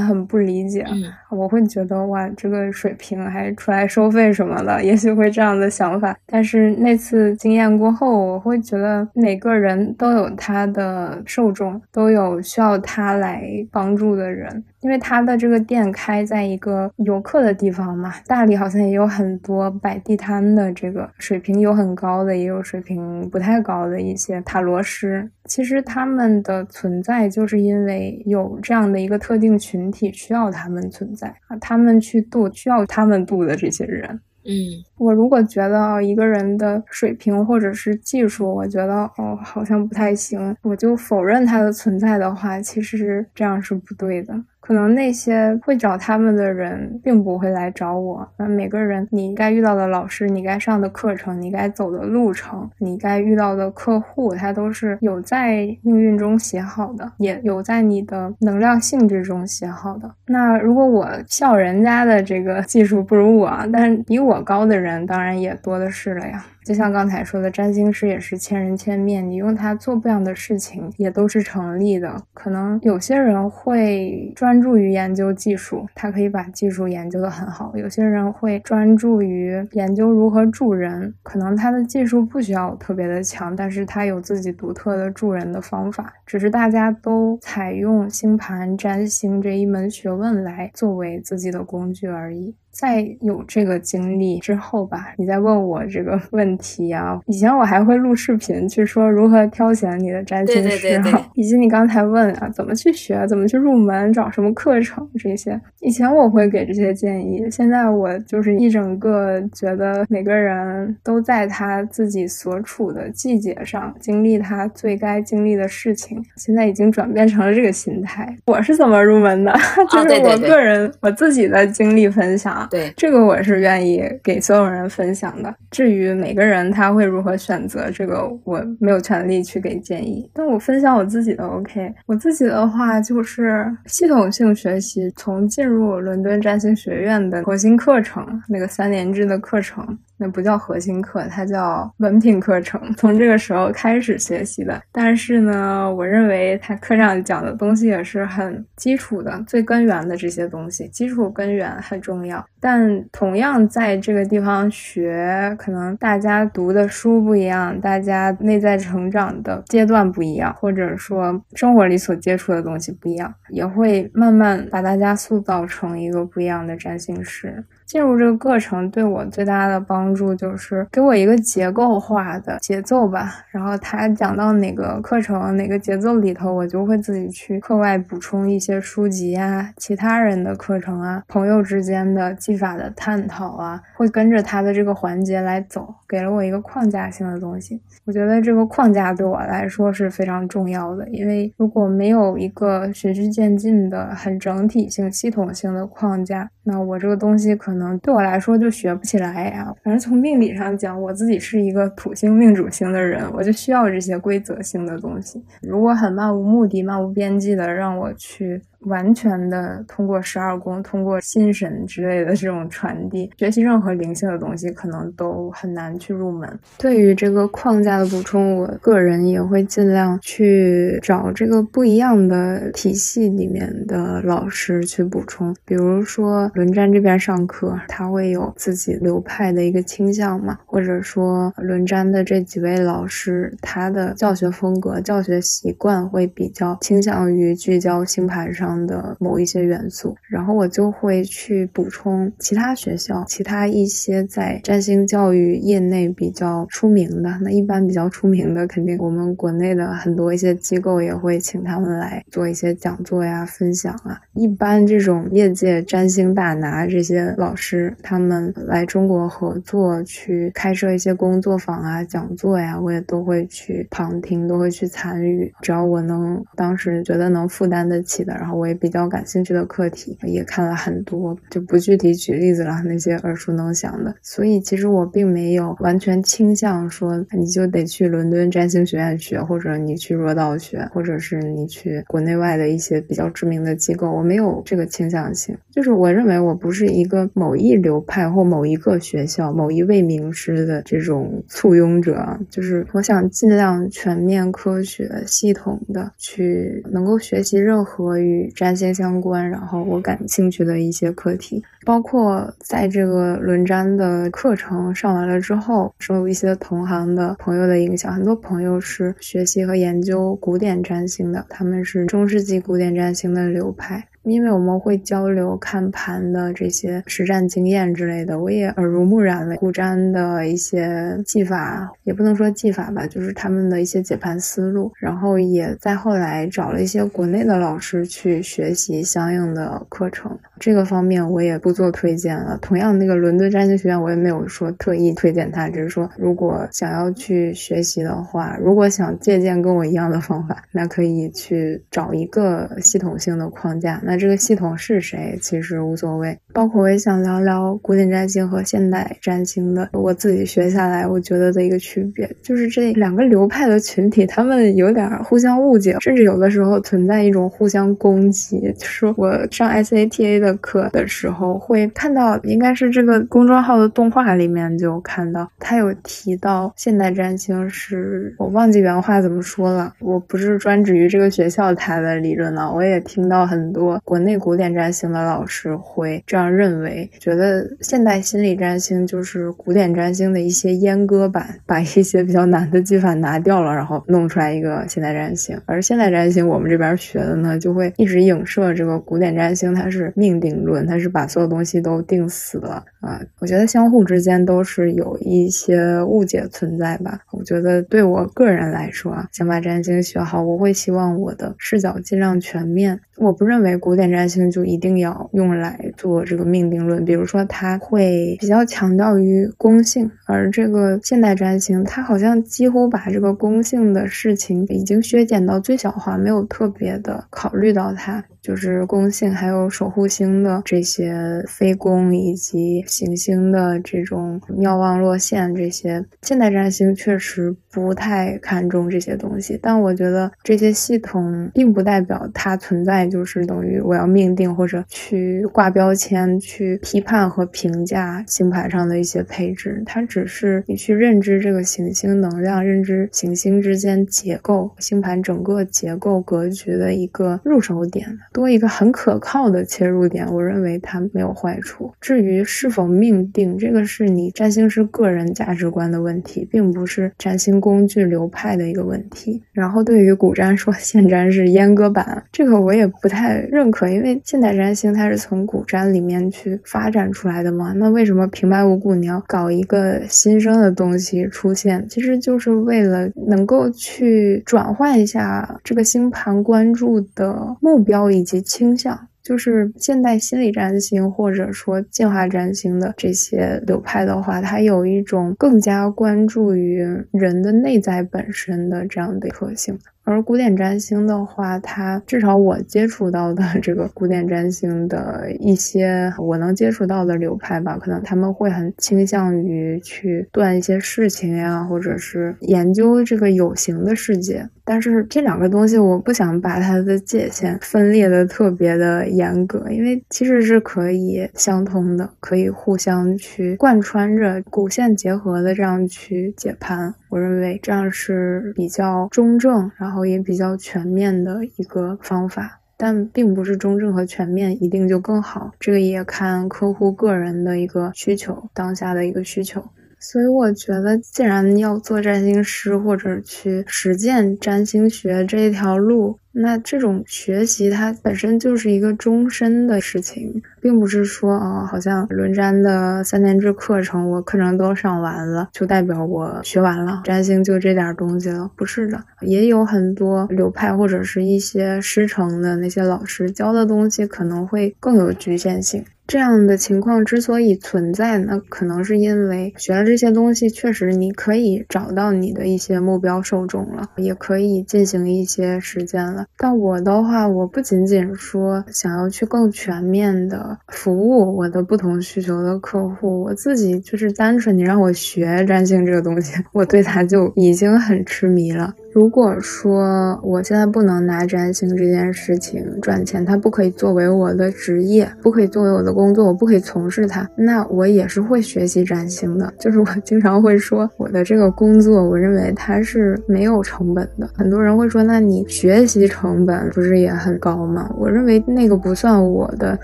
很不理解，我会觉得哇，这个水平还出来收费什么的，也许会这样的想法。但是那次经验过后，我会觉得每个人都有他的受众，都有需要他来帮助的人。因为他的这个店开在一个游客的地方嘛，大理好像也有很多摆地摊的，这个水平有很高的，也有水平不太高的一些塔罗师。其实他们的存在，就是因为有这样的一个特定群体需要他们存在啊，他们去度需要他们度的这些人。嗯，我如果觉得一个人的水平或者是技术，我觉得哦好像不太行，我就否认他的存在的话，其实这样是不对的。可能那些会找他们的人，并不会来找我。那每个人，你该遇到的老师，你该上的课程，你该走的路程，你该遇到的客户，他都是有在命运中写好的，也有在你的能量性质中写好的。那如果我笑人家的这个技术不如我，但比我高的人，当然也多的是了呀。就像刚才说的，占星师也是千人千面，你用它做不一样的事情，也都是成立的。可能有些人会专注于研究技术，他可以把技术研究的很好；有些人会专注于研究如何助人，可能他的技术不需要特别的强，但是他有自己独特的助人的方法。只是大家都采用星盘占星这一门学问来作为自己的工具而已。在有这个经历之后吧，你再问我这个问题啊。以前我还会录视频去说如何挑选你的占星师哈，以及你刚才问啊，怎么去学，怎么去入门，找什么课程这些。以前我会给这些建议，现在我就是一整个觉得每个人都在他自己所处的季节上经历他最该经历的事情。现在已经转变成了这个心态。我是怎么入门的？就是我个人我自己的经历分享。对这个我是愿意给所有人分享的。至于每个人他会如何选择，这个我没有权利去给建议。但我分享我自己的 OK。我自己的话就是系统性学习，从进入伦敦占星学院的核心课程，那个三年制的课程。那不叫核心课，它叫文凭课程。从这个时候开始学习的，但是呢，我认为他课上讲的东西也是很基础的、最根源的这些东西，基础根源很重要。但同样在这个地方学，可能大家读的书不一样，大家内在成长的阶段不一样，或者说生活里所接触的东西不一样，也会慢慢把大家塑造成一个不一样的占星师。进入这个课程对我最大的帮助就是给我一个结构化的节奏吧。然后他讲到哪个课程哪个节奏里头，我就会自己去课外补充一些书籍啊、其他人的课程啊、朋友之间的技法的探讨啊，会跟着他的这个环节来走，给了我一个框架性的东西。我觉得这个框架对我来说是非常重要的，因为如果没有一个循序渐进的、很整体性、系统性的框架，那我这个东西可能。对我来说就学不起来呀。反正从命理上讲，我自己是一个土星命主星的人，我就需要这些规则性的东西。如果很漫无目的、漫无边际的让我去。完全的通过十二宫，通过心神之类的这种传递，学习任何灵性的东西，可能都很难去入门。对于这个框架的补充，我个人也会尽量去找这个不一样的体系里面的老师去补充。比如说轮占这边上课，他会有自己流派的一个倾向嘛，或者说轮占的这几位老师，他的教学风格、教学习惯会比较倾向于聚焦星盘上。的某一些元素，然后我就会去补充其他学校、其他一些在占星教育业内比较出名的。那一般比较出名的，肯定我们国内的很多一些机构也会请他们来做一些讲座呀、分享啊。一般这种业界占星大拿这些老师，他们来中国合作去开设一些工作坊啊、讲座呀，我也都会去旁听，都会去参与。只要我能当时觉得能负担得起的，然后。我也比较感兴趣的课题，也看了很多，就不具体举例子了，那些耳熟能详的。所以其实我并没有完全倾向说你就得去伦敦占星学院学，或者你去罗道学，或者是你去国内外的一些比较知名的机构，我没有这个倾向性。就是我认为我不是一个某一流派或某一个学校、某一位名师的这种簇拥者，就是我想尽量全面、科学、系统的去能够学习任何与占星相关，然后我感兴趣的一些课题，包括在这个轮占的课程上完了之后，受一些同行的朋友的影响，很多朋友是学习和研究古典占星的，他们是中世纪古典占星的流派。因为我们会交流看盘的这些实战经验之类的，我也耳濡目染了古占的一些技法，也不能说技法吧，就是他们的一些解盘思路。然后也在后来找了一些国内的老师去学习相应的课程。这个方面我也不做推荐了。同样，那个伦敦占星学院我也没有说特意推荐它，只是说如果想要去学习的话，如果想借鉴跟我一样的方法，那可以去找一个系统性的框架。那这个系统是谁，其实无所谓。包括我也想聊聊古典占星和现代占星的，我自己学下来，我觉得的一个区别，就是这两个流派的群体，他们有点互相误解，甚至有的时候存在一种互相攻击。就是我上 SATA 的课的时候，会看到，应该是这个公众号的动画里面就看到，他有提到现代占星是，我忘记原话怎么说了，我不是专指于这个学校他的理论了，我也听到很多。国内古典占星的老师会这样认为，觉得现代心理占星就是古典占星的一些阉割版，把一些比较难的技法拿掉了，然后弄出来一个现代占星。而现代占星我们这边学的呢，就会一直影射这个古典占星，它是命定论，它是把所有东西都定死了啊。我觉得相互之间都是有一些误解存在吧。我觉得对我个人来说啊，想把占星学好，我会希望我的视角尽量全面。我不认为古古典占星就一定要用来做这个命定论，比如说它会比较强调于公性，而这个现代占星它好像几乎把这个公性的事情已经削减到最小化，没有特别的考虑到它。就是宫性还有守护星的这些非宫，以及行星的这种妙望落线，这些现代占星确实不太看重这些东西。但我觉得这些系统并不代表它存在就是等于我要命定或者去挂标签、去批判和评价星盘上的一些配置。它只是你去认知这个行星能量、认知行星之间结构、星盘整个结构格局的一个入手点。多一个很可靠的切入点，我认为它没有坏处。至于是否命定，这个是你占星师个人价值观的问题，并不是占星工具流派的一个问题。然后对于古占说现占是阉割版，这个我也不太认可，因为现代占星它是从古占里面去发展出来的嘛。那为什么平白无故你要搞一个新生的东西出现？其实就是为了能够去转换一下这个星盘关注的目标。以及倾向，就是现代心理占星或者说进化占星的这些流派的话，它有一种更加关注于人的内在本身的这样的特性。而古典占星的话，它至少我接触到的 这个古典占星的一些我能接触到的流派吧，可能他们会很倾向于去断一些事情呀，或者是研究这个有形的世界。但是这两个东西，我不想把它的界限分裂的特别的严格，因为其实是可以相通的，可以互相去贯穿着、骨线结合的这样去解盘。我认为这样是比较中正，然后也比较全面的一个方法。但并不是中正和全面一定就更好，这个也看客户个人的一个需求，当下的一个需求。所以我觉得，既然要做占星师或者去实践占星学这一条路，那这种学习它本身就是一个终身的事情，并不是说啊，好像轮占的三年制课程，我课程都上完了，就代表我学完了占星就这点东西了。不是的，也有很多流派或者是一些师承的那些老师教的东西可能会更有局限性。这样的情况之所以存在，那可能是因为学了这些东西，确实你可以找到你的一些目标受众了，也可以进行一些实践了。但我的话，我不仅仅说想要去更全面的服务我的不同需求的客户，我自己就是单纯你让我学占星这个东西，我对它就已经很痴迷了。如果说我现在不能拿占星这件事情赚钱，它不可以作为我的职业，不可以作为我的工作，我不可以从事它，那我也是会学习占星的。就是我经常会说，我的这个工作，我认为它是没有成本的。很多人会说，那你学习成本不是也很高吗？我认为那个不算我的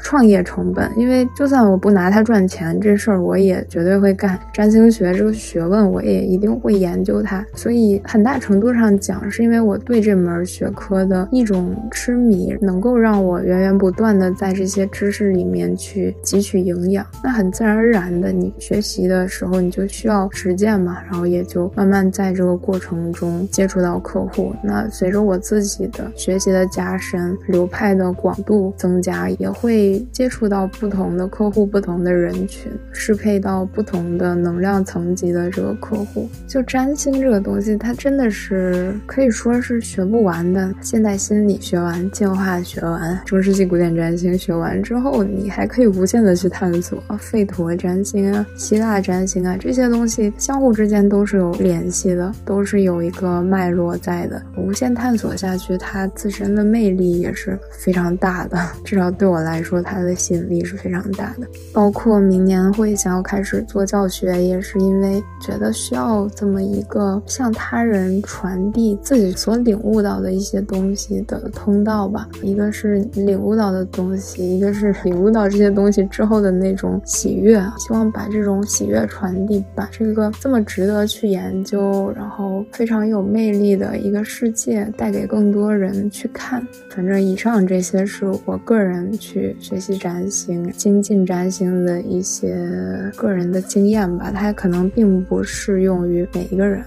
创业成本，因为就算我不拿它赚钱，这事儿我也绝对会干。占星学这个学问，我也一定会研究它。所以很大程度上。讲是因为我对这门学科的一种痴迷，能够让我源源不断的在这些知识里面去汲取营养。那很自然而然的，你学习的时候你就需要实践嘛，然后也就慢慢在这个过程中接触到客户。那随着我自己的学习的加深，流派的广度增加，也会接触到不同的客户、不同的人群，适配到不同的能量层级的这个客户。就占星这个东西，它真的是。可以说是学不完的。现代心理学完，进化学完，中世纪古典占星学完之后，你还可以无限的去探索费陀占星啊、希腊占星啊这些东西，相互之间都是有联系的，都是有一个脉络在的。无限探索下去，它自身的魅力也是非常大的。至少对我来说，它的吸引力是非常大的。包括明年会想要开始做教学，也是因为觉得需要这么一个向他人传递。自己所领悟到的一些东西的通道吧，一个是领悟到的东西，一个是领悟到这些东西之后的那种喜悦。希望把这种喜悦传递，把这个这么值得去研究，然后非常有魅力的一个世界带给更多人去看。反正以上这些是我个人去学习占星、精进占星的一些个人的经验吧，它可能并不适用于每一个人。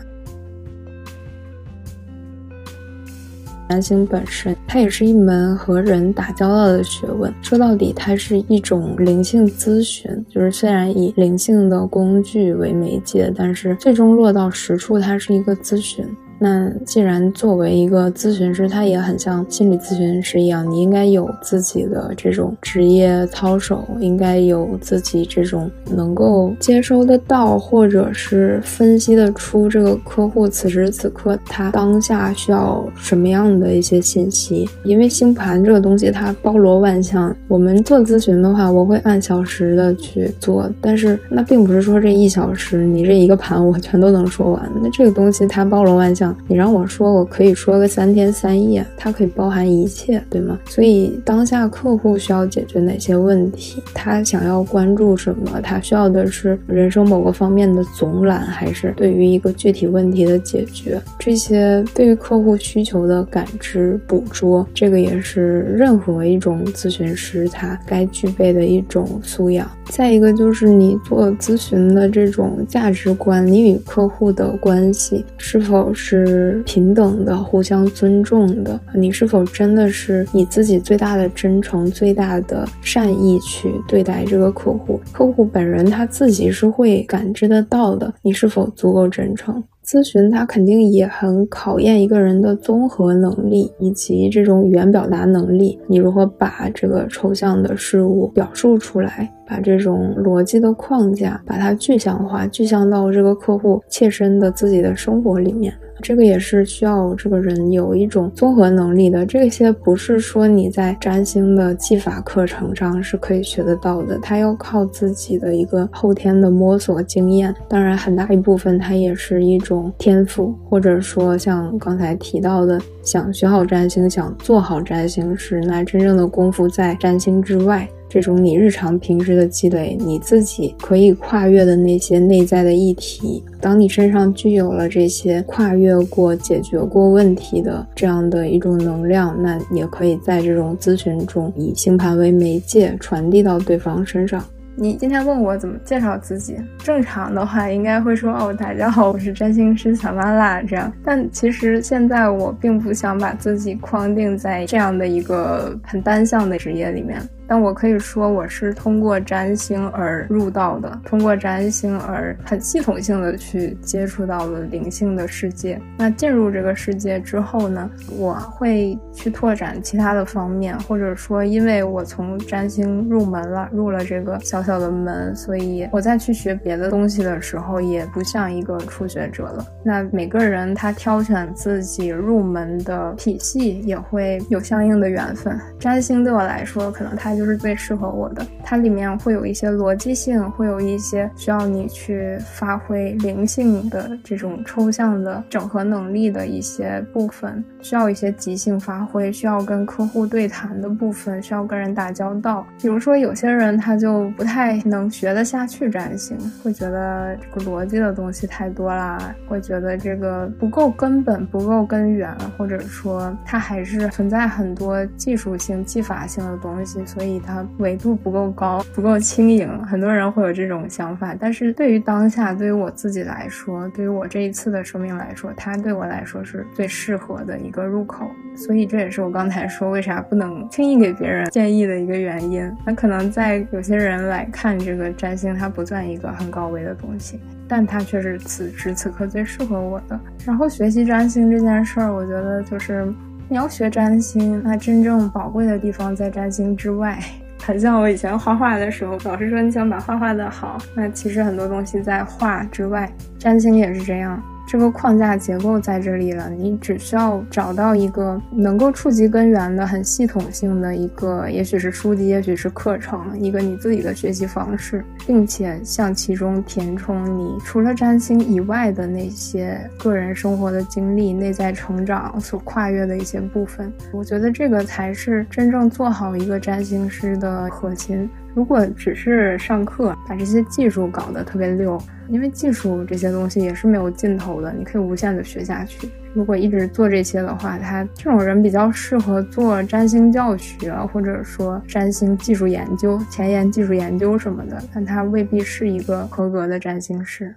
占星本身，它也是一门和人打交道的学问。说到底，它是一种灵性咨询，就是虽然以灵性的工具为媒介，但是最终落到实处，它是一个咨询。那既然作为一个咨询师，他也很像心理咨询师一样，你应该有自己的这种职业操守，应该有自己这种能够接收得到，或者是分析得出这个客户此时此刻他当下需要什么样的一些信息。因为星盘这个东西它包罗万象，我们做咨询的话，我会按小时的去做，但是那并不是说这一小时你这一个盘我全都能说完。那这个东西它包罗万象。你让我说，我可以说个三天三夜，它可以包含一切，对吗？所以当下客户需要解决哪些问题，他想要关注什么，他需要的是人生某个方面的总览，还是对于一个具体问题的解决？这些对于客户需求的感知捕捉，这个也是任何一种咨询师他该具备的一种素养。再一个就是你做咨询的这种价值观，你与客户的关系是否是？是平等的，互相尊重的。你是否真的是以自己最大的真诚、最大的善意去对待这个客户？客户本人他自己是会感知得到的。你是否足够真诚？咨询它肯定也很考验一个人的综合能力以及这种语言表达能力。你如何把这个抽象的事物表述出来？把这种逻辑的框架把它具象化，具象到这个客户切身的自己的生活里面。这个也是需要这个人有一种综合能力的。这些不是说你在占星的技法课程上是可以学得到的，他要靠自己的一个后天的摸索经验。当然，很大一部分它也是一种天赋，或者说像刚才提到的，想学好占星，想做好占星师，那真正的功夫在占星之外。这种你日常平时的积累，你自己可以跨越的那些内在的议题，当你身上具有了这些跨越过、解决过问题的这样的一种能量，那也可以在这种咨询中以星盘为媒介传递到对方身上。你今天问我怎么介绍自己，正常的话应该会说哦，大家好，我是占星师小拉拉这样。但其实现在我并不想把自己框定在这样的一个很单向的职业里面。但我可以说我是通过占星而入道的，通过占星而很系统性的去接触到了灵性的世界。那进入这个世界之后呢，我会去拓展其他的方面，或者说因为我从占星入门了，入了这个小小的门，所以我再去学别的东西的时候，也不像一个初学者了。那每个人他挑选自己入门的体系，也会有相应的缘分。占星对我来说，可能它就是最适合我的。它里面会有一些逻辑性，会有一些需要你去发挥灵性的这种抽象的整合能力的一些部分，需要一些即兴发挥，需要跟客户对谈的部分，需要跟人打交道。比如说，有些人他就不太能学得下去占星，会觉得这个逻辑的东西太多啦，会觉得这个不够根本，不够根源，或者说它还是存在很多技术性、技法性的东西，所以它维度不够高，不够轻盈。很多人会有这种想法，但是对于当下，对于我自己来说，对于我这一次的生命来说，它对我来说是最适合的一个入口。所以这也是我刚才说为啥不能轻易给别人建议的一个原因。那可能在有些人来看这个占星，它不算一个很高维的东西，但它却是此时此刻最适合我的。然后学习占星这件事儿，我觉得就是你要学占星，那真正宝贵的地方在占星之外。很像我以前画画的时候，老师说你想把画画的好，那其实很多东西在画之外，占星也是这样。这个框架结构在这里了，你只需要找到一个能够触及根源的、很系统性的一个，也许是书籍，也许是课程，一个你自己的学习方式，并且向其中填充你除了占星以外的那些个人生活的经历、内在成长所跨越的一些部分。我觉得这个才是真正做好一个占星师的核心。如果只是上课把这些技术搞得特别溜，因为技术这些东西也是没有尽头的，你可以无限的学下去。如果一直做这些的话，他这种人比较适合做占星教学，或者说占星技术研究、前沿技术研究什么的，但他未必是一个合格的占星师。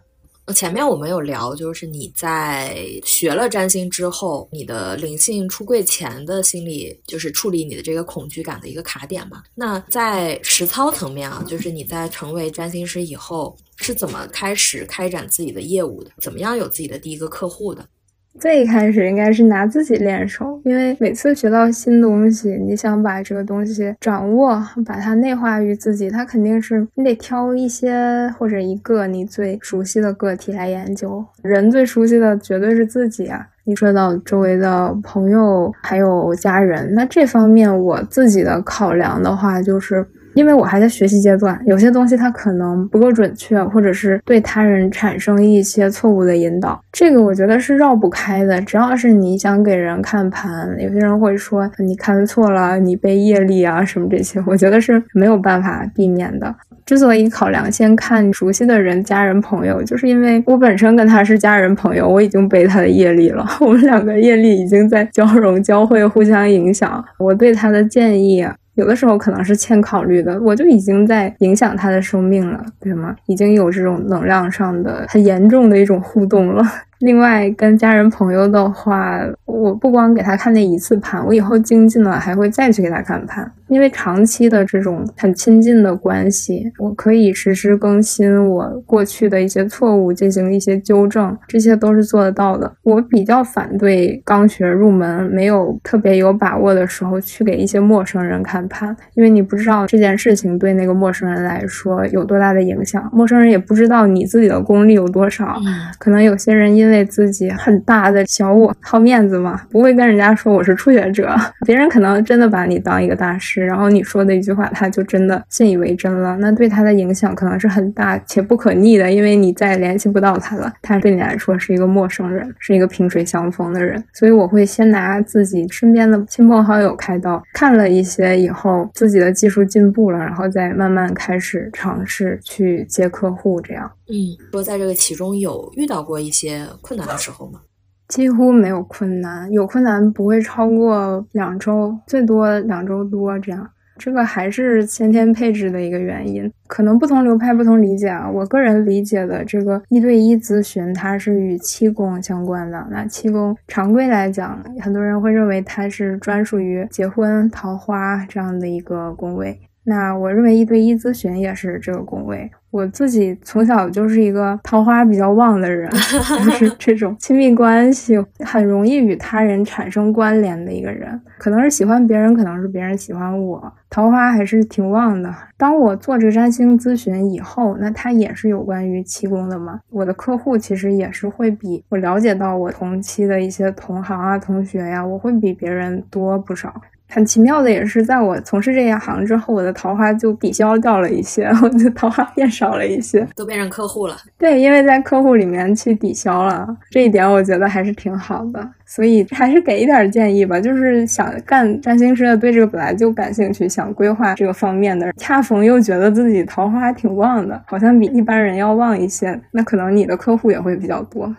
前面我们有聊，就是你在学了占星之后，你的灵性出柜前的心理，就是处理你的这个恐惧感的一个卡点嘛。那在实操层面啊，就是你在成为占星师以后，是怎么开始开展自己的业务的？怎么样有自己的第一个客户的？最开始应该是拿自己练手，因为每次学到新东西，你想把这个东西掌握，把它内化于自己，它肯定是你得挑一些或者一个你最熟悉的个体来研究。人最熟悉的绝对是自己啊！你说到周围的朋友还有家人，那这方面我自己的考量的话，就是。因为我还在学习阶段，有些东西它可能不够准确，或者是对他人产生一些错误的引导，这个我觉得是绕不开的。只要是你想给人看盘，有些人会说你看错了，你背业力啊什么这些，我觉得是没有办法避免的。之所以考量先看熟悉的人、家人、朋友，就是因为我本身跟他是家人朋友，我已经背他的业力了，我们两个业力已经在交融、交汇、互相影响。我对他的建议。有的时候可能是欠考虑的，我就已经在影响他的生命了，对吗？已经有这种能量上的很严重的一种互动了。另外，跟家人朋友的话，我不光给他看那一次盘，我以后精进了还会再去给他看盘，因为长期的这种很亲近的关系，我可以实时更新我过去的一些错误，进行一些纠正，这些都是做得到的。我比较反对刚学入门、没有特别有把握的时候去给一些陌生人看盘，因为你不知道这件事情对那个陌生人来说有多大的影响，陌生人也不知道你自己的功力有多少，可能有些人因为。自己很大的小我好面子嘛，不会跟人家说我是初学者。别人可能真的把你当一个大师，然后你说的一句话，他就真的信以为真了。那对他的影响可能是很大且不可逆的，因为你再也联系不到他了。他对你来说是一个陌生人，是一个萍水相逢的人。所以我会先拿自己身边的亲朋好友开刀，看了一些以后，自己的技术进步了，然后再慢慢开始尝试去接客户，这样。嗯，说在这个其中有遇到过一些困难的时候吗？几乎没有困难，有困难不会超过两周，最多两周多这样。这个还是先天配置的一个原因，可能不同流派不同理解啊。我个人理解的这个一对一咨询，它是与气功相关的。那气功常规来讲，很多人会认为它是专属于结婚、桃花这样的一个宫位。那我认为一对一咨询也是这个宫位。我自己从小就是一个桃花比较旺的人，就 是这种亲密关系很容易与他人产生关联的一个人。可能是喜欢别人，可能是别人喜欢我，桃花还是挺旺的。当我做这个占星咨询以后，那它也是有关于七宫的嘛。我的客户其实也是会比我了解到我同期的一些同行啊、同学呀，我会比别人多不少。很奇妙的也是，在我从事这一行之后，我的桃花就抵消掉了一些，我的桃花变少了一些，都变成客户了。对，因为在客户里面去抵消了，这一点我觉得还是挺好的。所以还是给一点建议吧，就是想干占星师的，对这个本来就感兴趣，想规划这个方面的，恰逢又觉得自己桃花挺旺的，好像比一般人要旺一些，那可能你的客户也会比较多。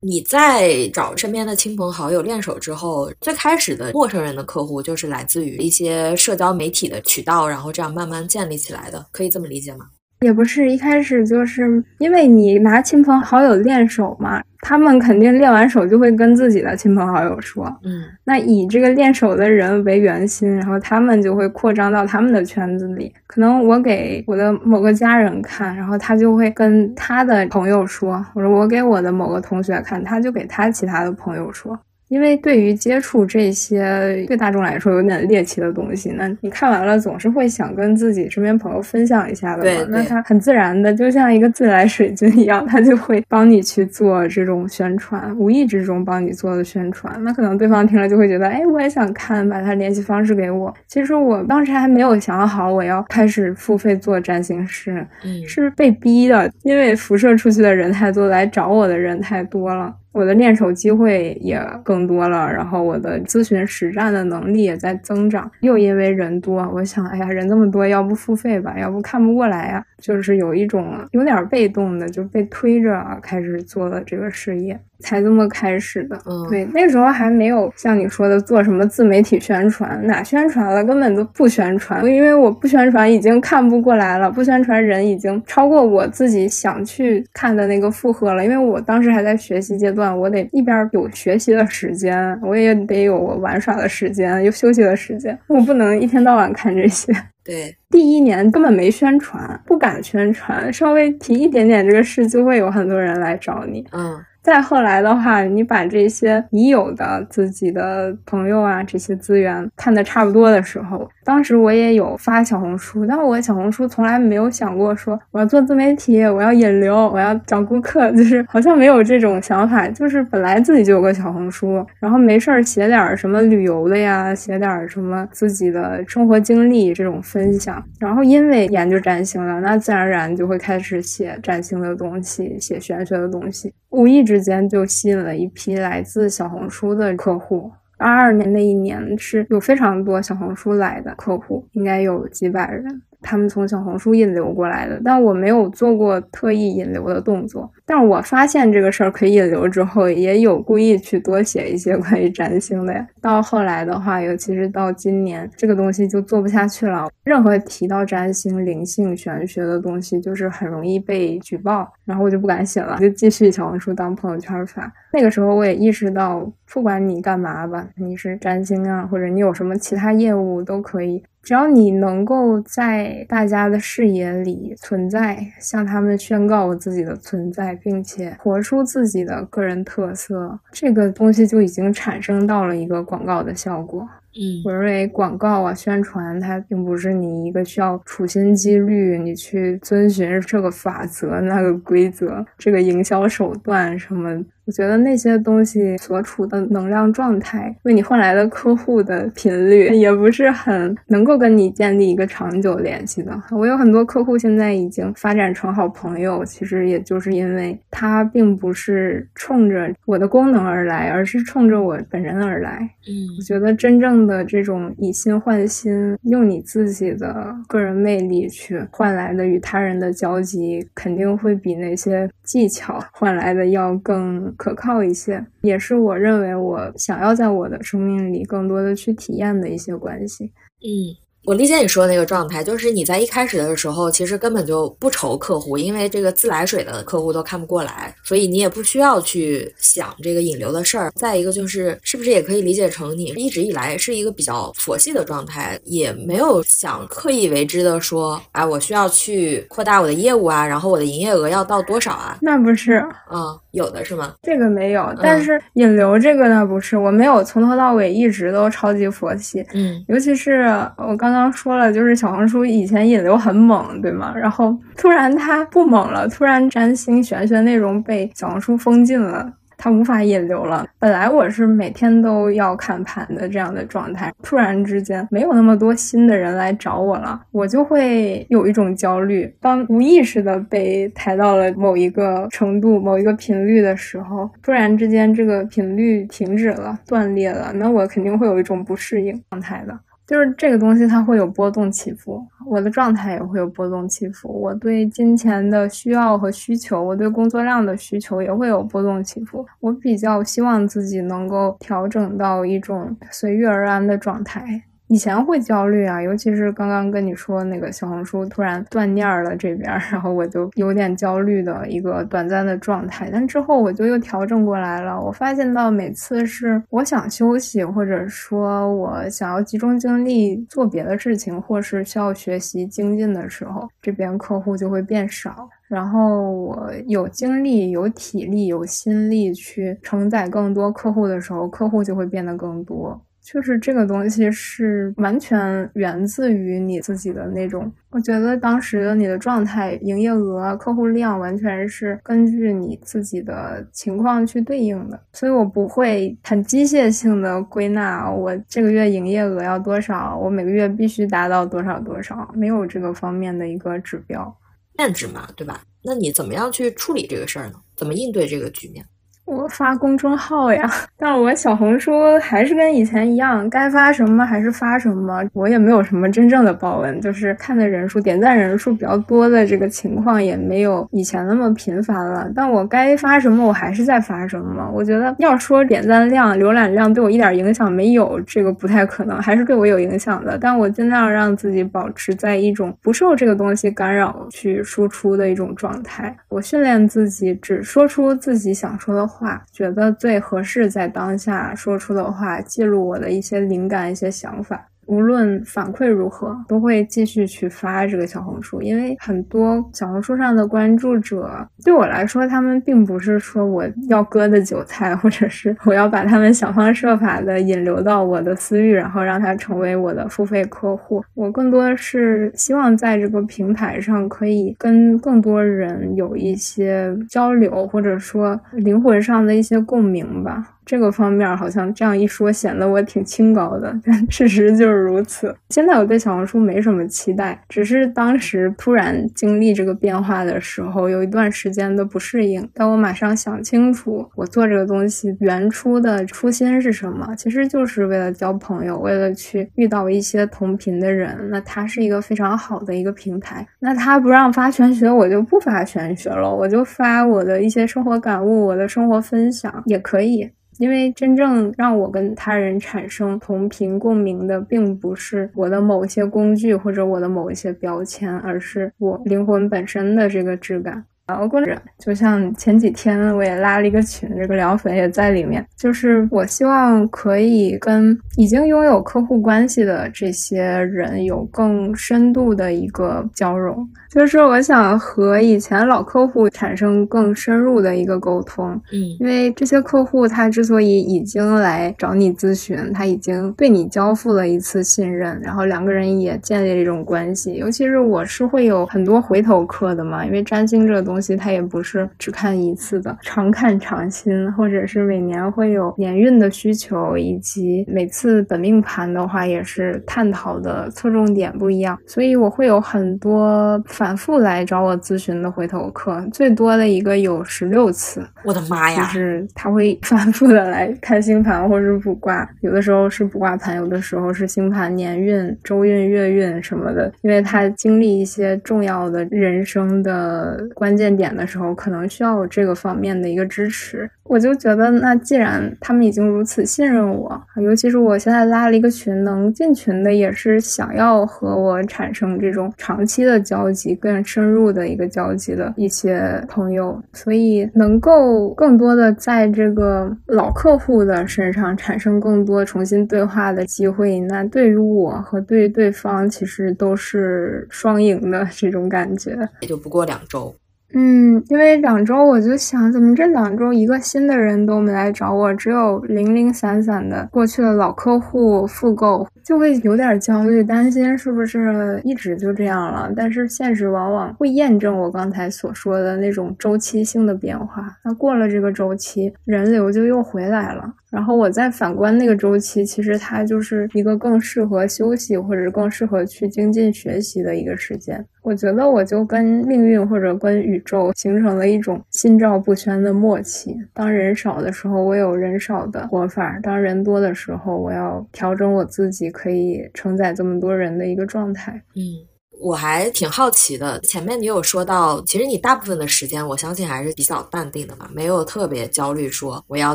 你在找身边的亲朋好友练手之后，最开始的陌生人的客户就是来自于一些社交媒体的渠道，然后这样慢慢建立起来的，可以这么理解吗？也不是一开始就是因为你拿亲朋好友练手嘛，他们肯定练完手就会跟自己的亲朋好友说，嗯，那以这个练手的人为圆心，然后他们就会扩张到他们的圈子里。可能我给我的某个家人看，然后他就会跟他的朋友说，或者我给我的某个同学看，他就给他其他的朋友说。因为对于接触这些对大众来说有点猎奇的东西，那你看完了总是会想跟自己身边朋友分享一下的嘛。那他很自然的，就像一个自来水军一样，他就会帮你去做这种宣传，无意之中帮你做的宣传。那可能对方听了就会觉得，哎，我也想看，把他联系方式给我。其实我当时还没有想好我要开始付费做占星师，是被逼的，因为辐射出去的人太多，来找我的人太多了。我的练手机会也更多了，然后我的咨询实战的能力也在增长。又因为人多，我想，哎呀，人这么多，要不付费吧？要不看不过来呀？就是有一种有点被动的，就被推着开始做了这个事业。才这么开始的，嗯，对，那时候还没有像你说的做什么自媒体宣传，哪宣传了，根本都不宣传，因为我不宣传已经看不过来了，不宣传人已经超过我自己想去看的那个负荷了，因为我当时还在学习阶段，我得一边有学习的时间，我也得有我玩耍的时间，有休息的时间，我不能一天到晚看这些。对，第一年根本没宣传，不敢宣传，稍微提一点点这个事，就会有很多人来找你，嗯。再后来的话，你把这些已有的自己的朋友啊，这些资源看的差不多的时候，当时我也有发小红书，但我小红书从来没有想过说我要做自媒体，我要引流，我要找顾客，就是好像没有这种想法。就是本来自己就有个小红书，然后没事儿写点什么旅游的呀，写点什么自己的生活经历这种分分享。然后因为研究占星了，那自然而然就会开始写占星的东西，写玄学的东西。无意之间就吸引了一批来自小红书的客户。二二年那一年是有非常多小红书来的客户，应该有几百人。他们从小红书引流过来的，但我没有做过特意引流的动作。但是我发现这个事儿可以引流之后，也有故意去多写一些 关于占星的呀。到后来的话，尤其是到今年，这个东西就做不下去了。任何提到占星、灵性、玄学的东西，就是很容易被举报，然后我就不敢写了，就继续小红书当朋友圈发。那个时候我也意识到，不管你干嘛吧，你是占星啊，或者你有什么其他业务都可以。只要你能够在大家的视野里存在，向他们宣告我自己的存在，并且活出自己的个人特色，这个东西就已经产生到了一个广告的效果。嗯，我认为广告啊、宣传，它并不是你一个需要处心积虑，你去遵循这个法则、那个规则、这个营销手段什么。我觉得那些东西所处的能量状态，为你换来的客户的频率，也不是很能够跟你建立一个长久联系的。我有很多客户现在已经发展成好朋友，其实也就是因为他并不是冲着我的功能而来，而是冲着我本人而来。嗯，我觉得真正的这种以心换心，用你自己的个人魅力去换来的与他人的交集，肯定会比那些技巧换来的要更。可靠一些，也是我认为我想要在我的生命里更多的去体验的一些关系。嗯，我理解你说的那个状态，就是你在一开始的时候，其实根本就不愁客户，因为这个自来水的客户都看不过来，所以你也不需要去想这个引流的事儿。再一个就是，是不是也可以理解成你一直以来是一个比较佛系的状态，也没有想刻意为之的说，哎，我需要去扩大我的业务啊，然后我的营业额要到多少啊？那不是，嗯，有的是吗？这个没有，但是引流这个倒，不是，我没有从头到尾一直都超级佛系，嗯，尤其是我刚刚。刚说了，就是小红书以前引流很猛，对吗？然后突然它不猛了，突然占星玄学内容被小红书封禁了，它无法引流了。本来我是每天都要看盘的这样的状态，突然之间没有那么多新的人来找我了，我就会有一种焦虑。当无意识的被抬到了某一个程度、某一个频率的时候，突然之间这个频率停止了、断裂了，那我肯定会有一种不适应状态的。就是这个东西，它会有波动起伏，我的状态也会有波动起伏。我对金钱的需要和需求，我对工作量的需求也会有波动起伏。我比较希望自己能够调整到一种随遇而安的状态。以前会焦虑啊，尤其是刚刚跟你说那个小红书突然断念了这边，然后我就有点焦虑的一个短暂的状态。但之后我就又调整过来了。我发现到每次是我想休息，或者说我想要集中精力做别的事情，或是需要学习精进的时候，这边客户就会变少。然后我有精力、有体力、有心力去承载更多客户的时候，客户就会变得更多。就是这个东西是完全源自于你自己的那种，我觉得当时的你的状态、营业额、客户量完全是根据你自己的情况去对应的，所以我不会很机械性的归纳我这个月营业额要多少，我每个月必须达到多少多少，没有这个方面的一个指标，限制嘛，对吧？那你怎么样去处理这个事儿呢？怎么应对这个局面？我发公众号呀，但我小红书还是跟以前一样，该发什么还是发什么。我也没有什么真正的爆文，就是看的人数、点赞人数比较多的这个情况也没有以前那么频繁了。但我该发什么，我还是在发什么。我觉得要说点赞量、浏览量对我一点影响没有，这个不太可能，还是对我有影响的。但我尽量让自己保持在一种不受这个东西干扰去输出的一种状态。我训练自己只说出自己想说的话。话觉得最合适，在当下说出的话，记录我的一些灵感、一些想法。无论反馈如何，都会继续去发这个小红书，因为很多小红书上的关注者，对我来说，他们并不是说我要割的韭菜，或者是我要把他们想方设法的引流到我的私域，然后让他成为我的付费客户。我更多的是希望在这个平台上可以跟更多人有一些交流，或者说灵魂上的一些共鸣吧。这个方面好像这样一说，显得我挺清高的，但 事实就是如此。现在我对小红书没什么期待，只是当时突然经历这个变化的时候，有一段时间的不适应。但我马上想清楚，我做这个东西原初的初心是什么，其实就是为了交朋友，为了去遇到一些同频的人。那它是一个非常好的一个平台。那他不让发玄学，我就不发玄学了，我就发我的一些生活感悟，我的生活分享也可以。因为真正让我跟他人产生同频共鸣的，并不是我的某些工具或者我的某一些标签，而是我灵魂本身的这个质感。然后，工者就像前几天我也拉了一个群，这个聊粉也在里面。就是我希望可以跟已经拥有客户关系的这些人有更深度的一个交融。就是我想和以前老客户产生更深入的一个沟通。嗯，因为这些客户他之所以已经来找你咨询，他已经对你交付了一次信任，然后两个人也建立了一种关系。尤其是我是会有很多回头客的嘛，因为占星这个东。东西它也不是只看一次的，常看常新，或者是每年会有年运的需求，以及每次本命盘的话也是探讨的侧重点不一样，所以我会有很多反复来找我咨询的回头客，最多的一个有十六次，我的妈呀！就是他会 反复的来看星盘或者卜卦，有的时候是卜卦盘，有的时候是星盘、年运、周运、月运什么的，因为他经历一些重要的人生的关键。点的时候，可能需要这个方面的一个支持。我就觉得，那既然他们已经如此信任我，尤其是我现在拉了一个群，能进群的也是想要和我产生这种长期的交集、更深入的一个交集的一些朋友，所以能够更多的在这个老客户的身上产生更多重新对话的机会，那对于我和对于对方其实都是双赢的这种感觉。也就不过两周。嗯，因为两周我就想，怎么这两周一个新的人都没来找我，只有零零散散的过去的老客户复购，就会有点焦虑，担心是不是一直就这样了。但是现实往往会验证我刚才所说的那种周期性的变化。那过了这个周期，人流就又回来了。然后我再反观那个周期，其实它就是一个更适合休息或者更适合去精进学习的一个时间。我觉得我就跟命运或者跟宇宙形成了一种心照不宣的默契。当人少的时候，我有人少的活法；当人多的时候，我要调整我自己，可以承载这么多人的一个状态。嗯。我还挺好奇的，前面你有说到，其实你大部分的时间，我相信还是比较淡定的嘛，没有特别焦虑，说我要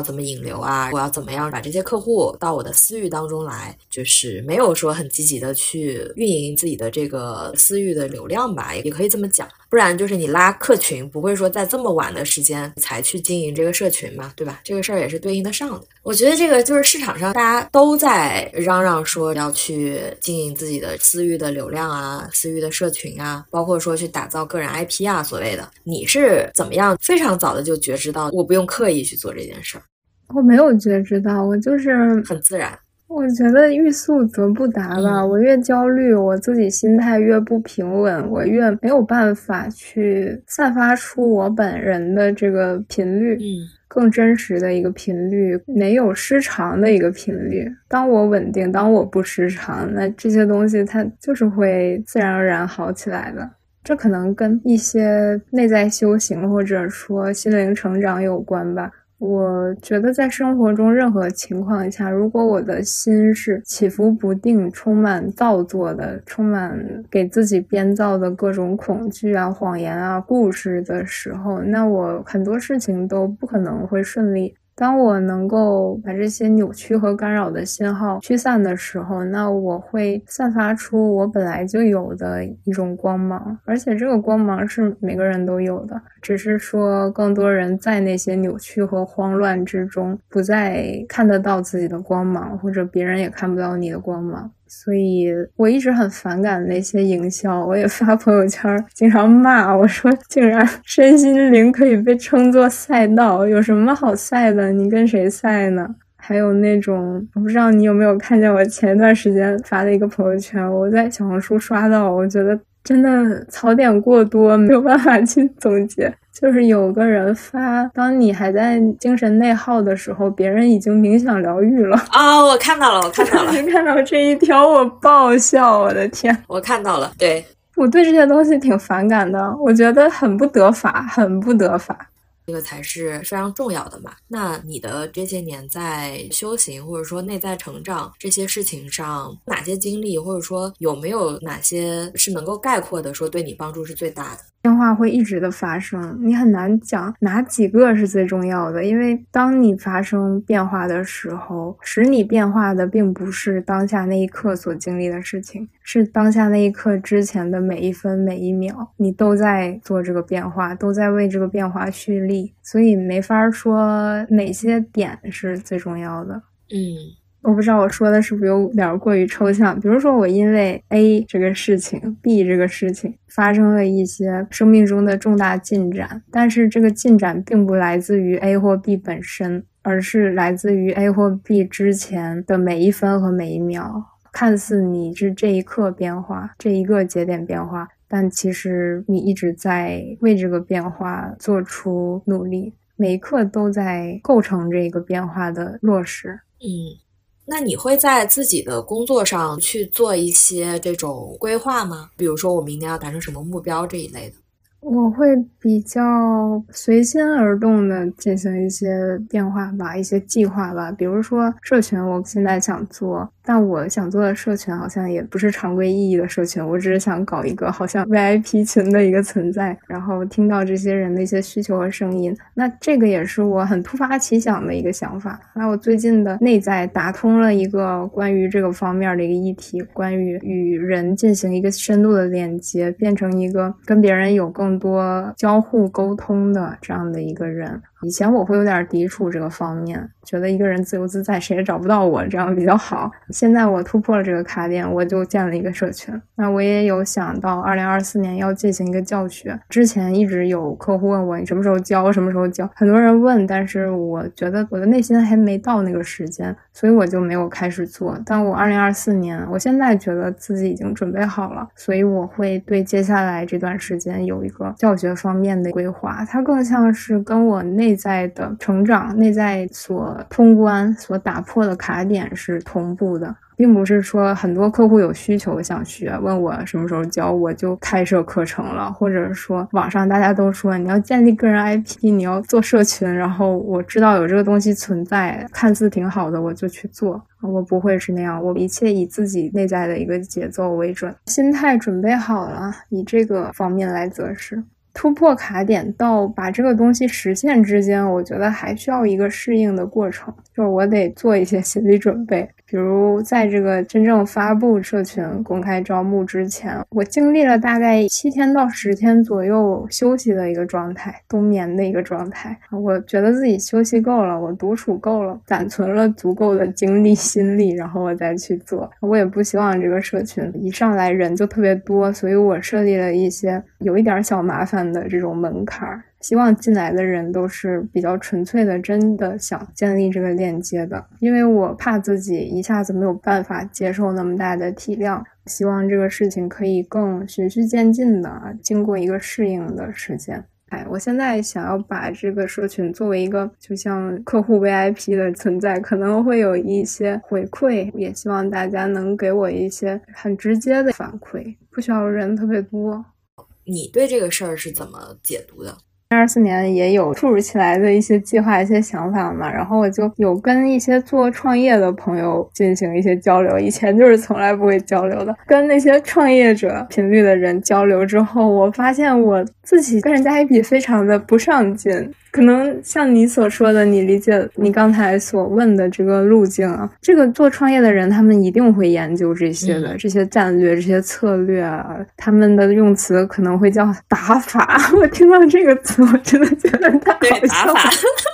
怎么引流啊，我要怎么样把这些客户到我的私域当中来，就是没有说很积极的去运营自己的这个私域的流量吧，也可以这么讲。不然就是你拉客群，不会说在这么晚的时间才去经营这个社群嘛，对吧？这个事儿也是对应得上的。我觉得这个就是市场上大家都在嚷嚷说要去经营自己的私域的流量啊，私域的社群啊，包括说去打造个人 IP 啊，所谓的。你是怎么样非常早的就觉知到我不用刻意去做这件事儿？我没有觉知到，我就是很自然。我觉得欲速则不达吧。我越焦虑，我自己心态越不平稳，我越没有办法去散发出我本人的这个频率，嗯，更真实的一个频率，没有失常的一个频率。当我稳定，当我不失常，那这些东西它就是会自然而然好起来的。这可能跟一些内在修行或者说心灵成长有关吧。我觉得在生活中任何情况下，如果我的心是起伏不定、充满造作的、充满给自己编造的各种恐惧啊、谎言啊、故事的时候，那我很多事情都不可能会顺利。当我能够把这些扭曲和干扰的信号驱散的时候，那我会散发出我本来就有的一种光芒，而且这个光芒是每个人都有的，只是说更多人在那些扭曲和慌乱之中，不再看得到自己的光芒，或者别人也看不到你的光芒。所以我一直很反感那些营销，我也发朋友圈，经常骂我说，竟然身心灵可以被称作赛道，有什么好赛的？你跟谁赛呢？还有那种，我不知道你有没有看见我前一段时间发的一个朋友圈，我在小红书刷到，我觉得真的槽点过多，没有办法去总结。就是有个人发，当你还在精神内耗的时候，别人已经冥想疗愈了啊！我看到了，我看到了，看到这一条我爆笑，我的天！我看到了，对我对这些东西挺反感的，我觉得很不得法，很不得法。这个才是非常重要的嘛。那你的这些年在修行或者说内在成长这些事情上，哪些经历或者说有没有哪些是能够概括的说对你帮助是最大的？变化会一直的发生，你很难讲哪几个是最重要的，因为当你发生变化的时候，使你变化的并不是当下那一刻所经历的事情，是当下那一刻之前的每一分每一秒，你都在做这个变化，都在为这个变化蓄力，所以没法说哪些点是最重要的。嗯。我不知道我说的是不是有点过于抽象。比如说，我因为 A 这个事情、B 这个事情发生了一些生命中的重大进展，但是这个进展并不来自于 A 或 B 本身，而是来自于 A 或 B 之前的每一分和每一秒。看似你是这一刻变化，这一个节点变化，但其实你一直在为这个变化做出努力，每一刻都在构成这个变化的落实。嗯。那你会在自己的工作上去做一些这种规划吗？比如说我明年要达成什么目标这一类的？我会比较随心而动的进行一些变化吧，一些计划吧。比如说社群，我现在想做，但我想做的社群好像也不是常规意义的社群，我只是想搞一个好像 VIP 群的一个存在，然后听到这些人的一些需求和声音。那这个也是我很突发奇想的一个想法。那我最近的内在打通了一个关于这个方面的一个议题，关于与人进行一个深度的链接，变成一个跟别人有更。多交互沟通的这样的一个人。以前我会有点抵触这个方面，觉得一个人自由自在，谁也找不到我，这样比较好。现在我突破了这个卡点，我就建了一个社群。那我也有想到，二零二四年要进行一个教学。之前一直有客户问我，你什么时候教？什么时候教？很多人问，但是我觉得我的内心还没到那个时间，所以我就没有开始做。但我二零二四年，我现在觉得自己已经准备好了，所以我会对接下来这段时间有一个教学方面的规划。它更像是跟我内。在的成长，内在所通关、所打破的卡点是同步的，并不是说很多客户有需求想学，问我什么时候教，我就开设课程了，或者说网上大家都说你要建立个人 IP，你要做社群，然后我知道有这个东西存在，看似挺好的，我就去做。我不会是那样，我一切以自己内在的一个节奏为准，心态准备好了，以这个方面来择是。突破卡点到把这个东西实现之间，我觉得还需要一个适应的过程，就是我得做一些心理准备。比如在这个真正发布社群公开招募之前，我经历了大概七天到十天左右休息的一个状态，冬眠的一个状态。我觉得自己休息够了，我独处够了，攒存了足够的精力心力，然后我再去做。我也不希望这个社群一上来人就特别多，所以我设立了一些有一点小麻烦的这种门槛儿。希望进来的人都是比较纯粹的，真的想建立这个链接的，因为我怕自己一下子没有办法接受那么大的体量。希望这个事情可以更循序渐进的，经过一个适应的时间。哎，我现在想要把这个社群作为一个就像客户 VIP 的存在，可能会有一些回馈，也希望大家能给我一些很直接的反馈，不需要人特别多。你对这个事儿是怎么解读的？二四年也有突如其来的一些计划、一些想法嘛，然后我就有跟一些做创业的朋友进行一些交流。以前就是从来不会交流的，跟那些创业者频率的人交流之后，我发现我自己跟人家一比，非常的不上进。可能像你所说的，你理解你刚才所问的这个路径啊，这个做创业的人，他们一定会研究这些的，这些战略、这些策略啊，他们的用词可能会叫打法。我听到这个词，我真的觉得太好笑了。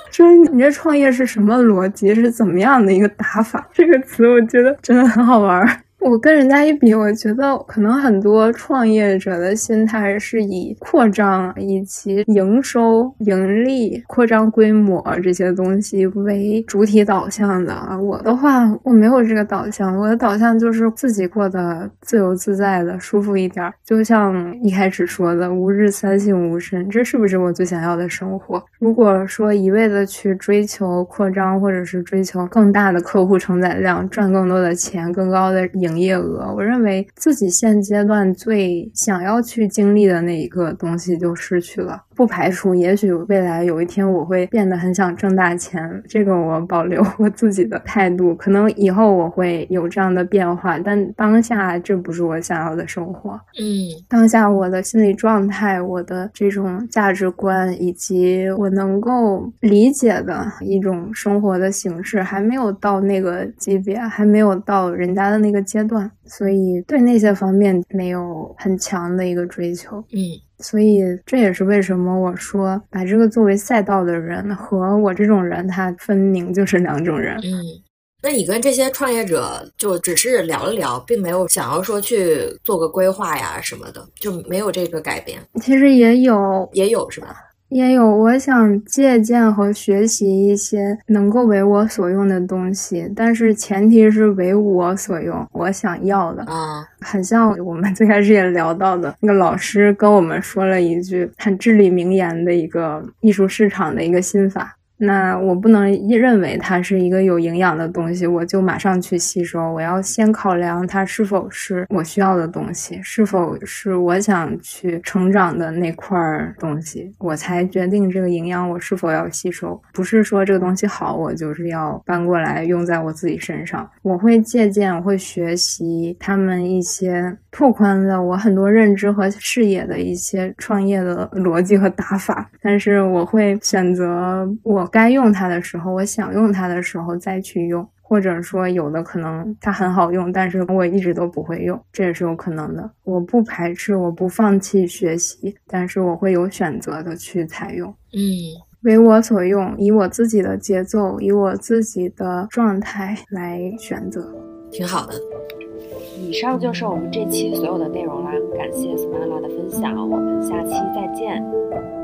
说 你这创业是什么逻辑？是怎么样的一个打法？这个词我觉得真的很好玩。我跟人家一比，我觉得可能很多创业者的心态是以扩张以及营收、盈利、扩张规模这些东西为主体导向的。我的话，我没有这个导向，我的导向就是自己过得自由自在的、舒服一点。就像一开始说的“吾日三省吾身”，这是不是我最想要的生活？如果说一味的去追求扩张，或者是追求更大的客户承载量、赚更多的钱、更高的盈，营业额，我认为自己现阶段最想要去经历的那一个东西就失去了。不排除，也许未来有一天我会变得很想挣大钱，这个我保留我自己的态度。可能以后我会有这样的变化，但当下这不是我想要的生活。嗯，当下我的心理状态、我的这种价值观以及我能够理解的一种生活的形式，还没有到那个级别，还没有到人家的那个阶段，所以对那些方面没有很强的一个追求。嗯。所以这也是为什么我说把这个作为赛道的人和我这种人，他分明就是两种人。嗯，那你跟这些创业者就只是聊了聊，并没有想要说去做个规划呀什么的，就没有这个改变。其实也有，也有是吧？也有，我想借鉴和学习一些能够为我所用的东西，但是前提是为我所用，我想要的啊，很像我们最开始也聊到的那个老师跟我们说了一句很至理名言的一个艺术市场的一个心法。那我不能认为它是一个有营养的东西，我就马上去吸收。我要先考量它是否是我需要的东西，是否是我想去成长的那块东西，我才决定这个营养我是否要吸收。不是说这个东西好，我就是要搬过来用在我自己身上。我会借鉴，我会学习他们一些拓宽了我很多认知和视野的一些创业的逻辑和打法，但是我会选择我该用它的时候，我想用它的时候再去用，或者说有的可能它很好用，但是我一直都不会用，这也是有可能的。我不排斥，我不放弃学习，但是我会有选择的去采用，嗯，为我所用，以我自己的节奏，以我自己的状态来选择，挺好的。以上就是我们这期所有的内容啦，感谢 Smala 的分享，我们下期再见。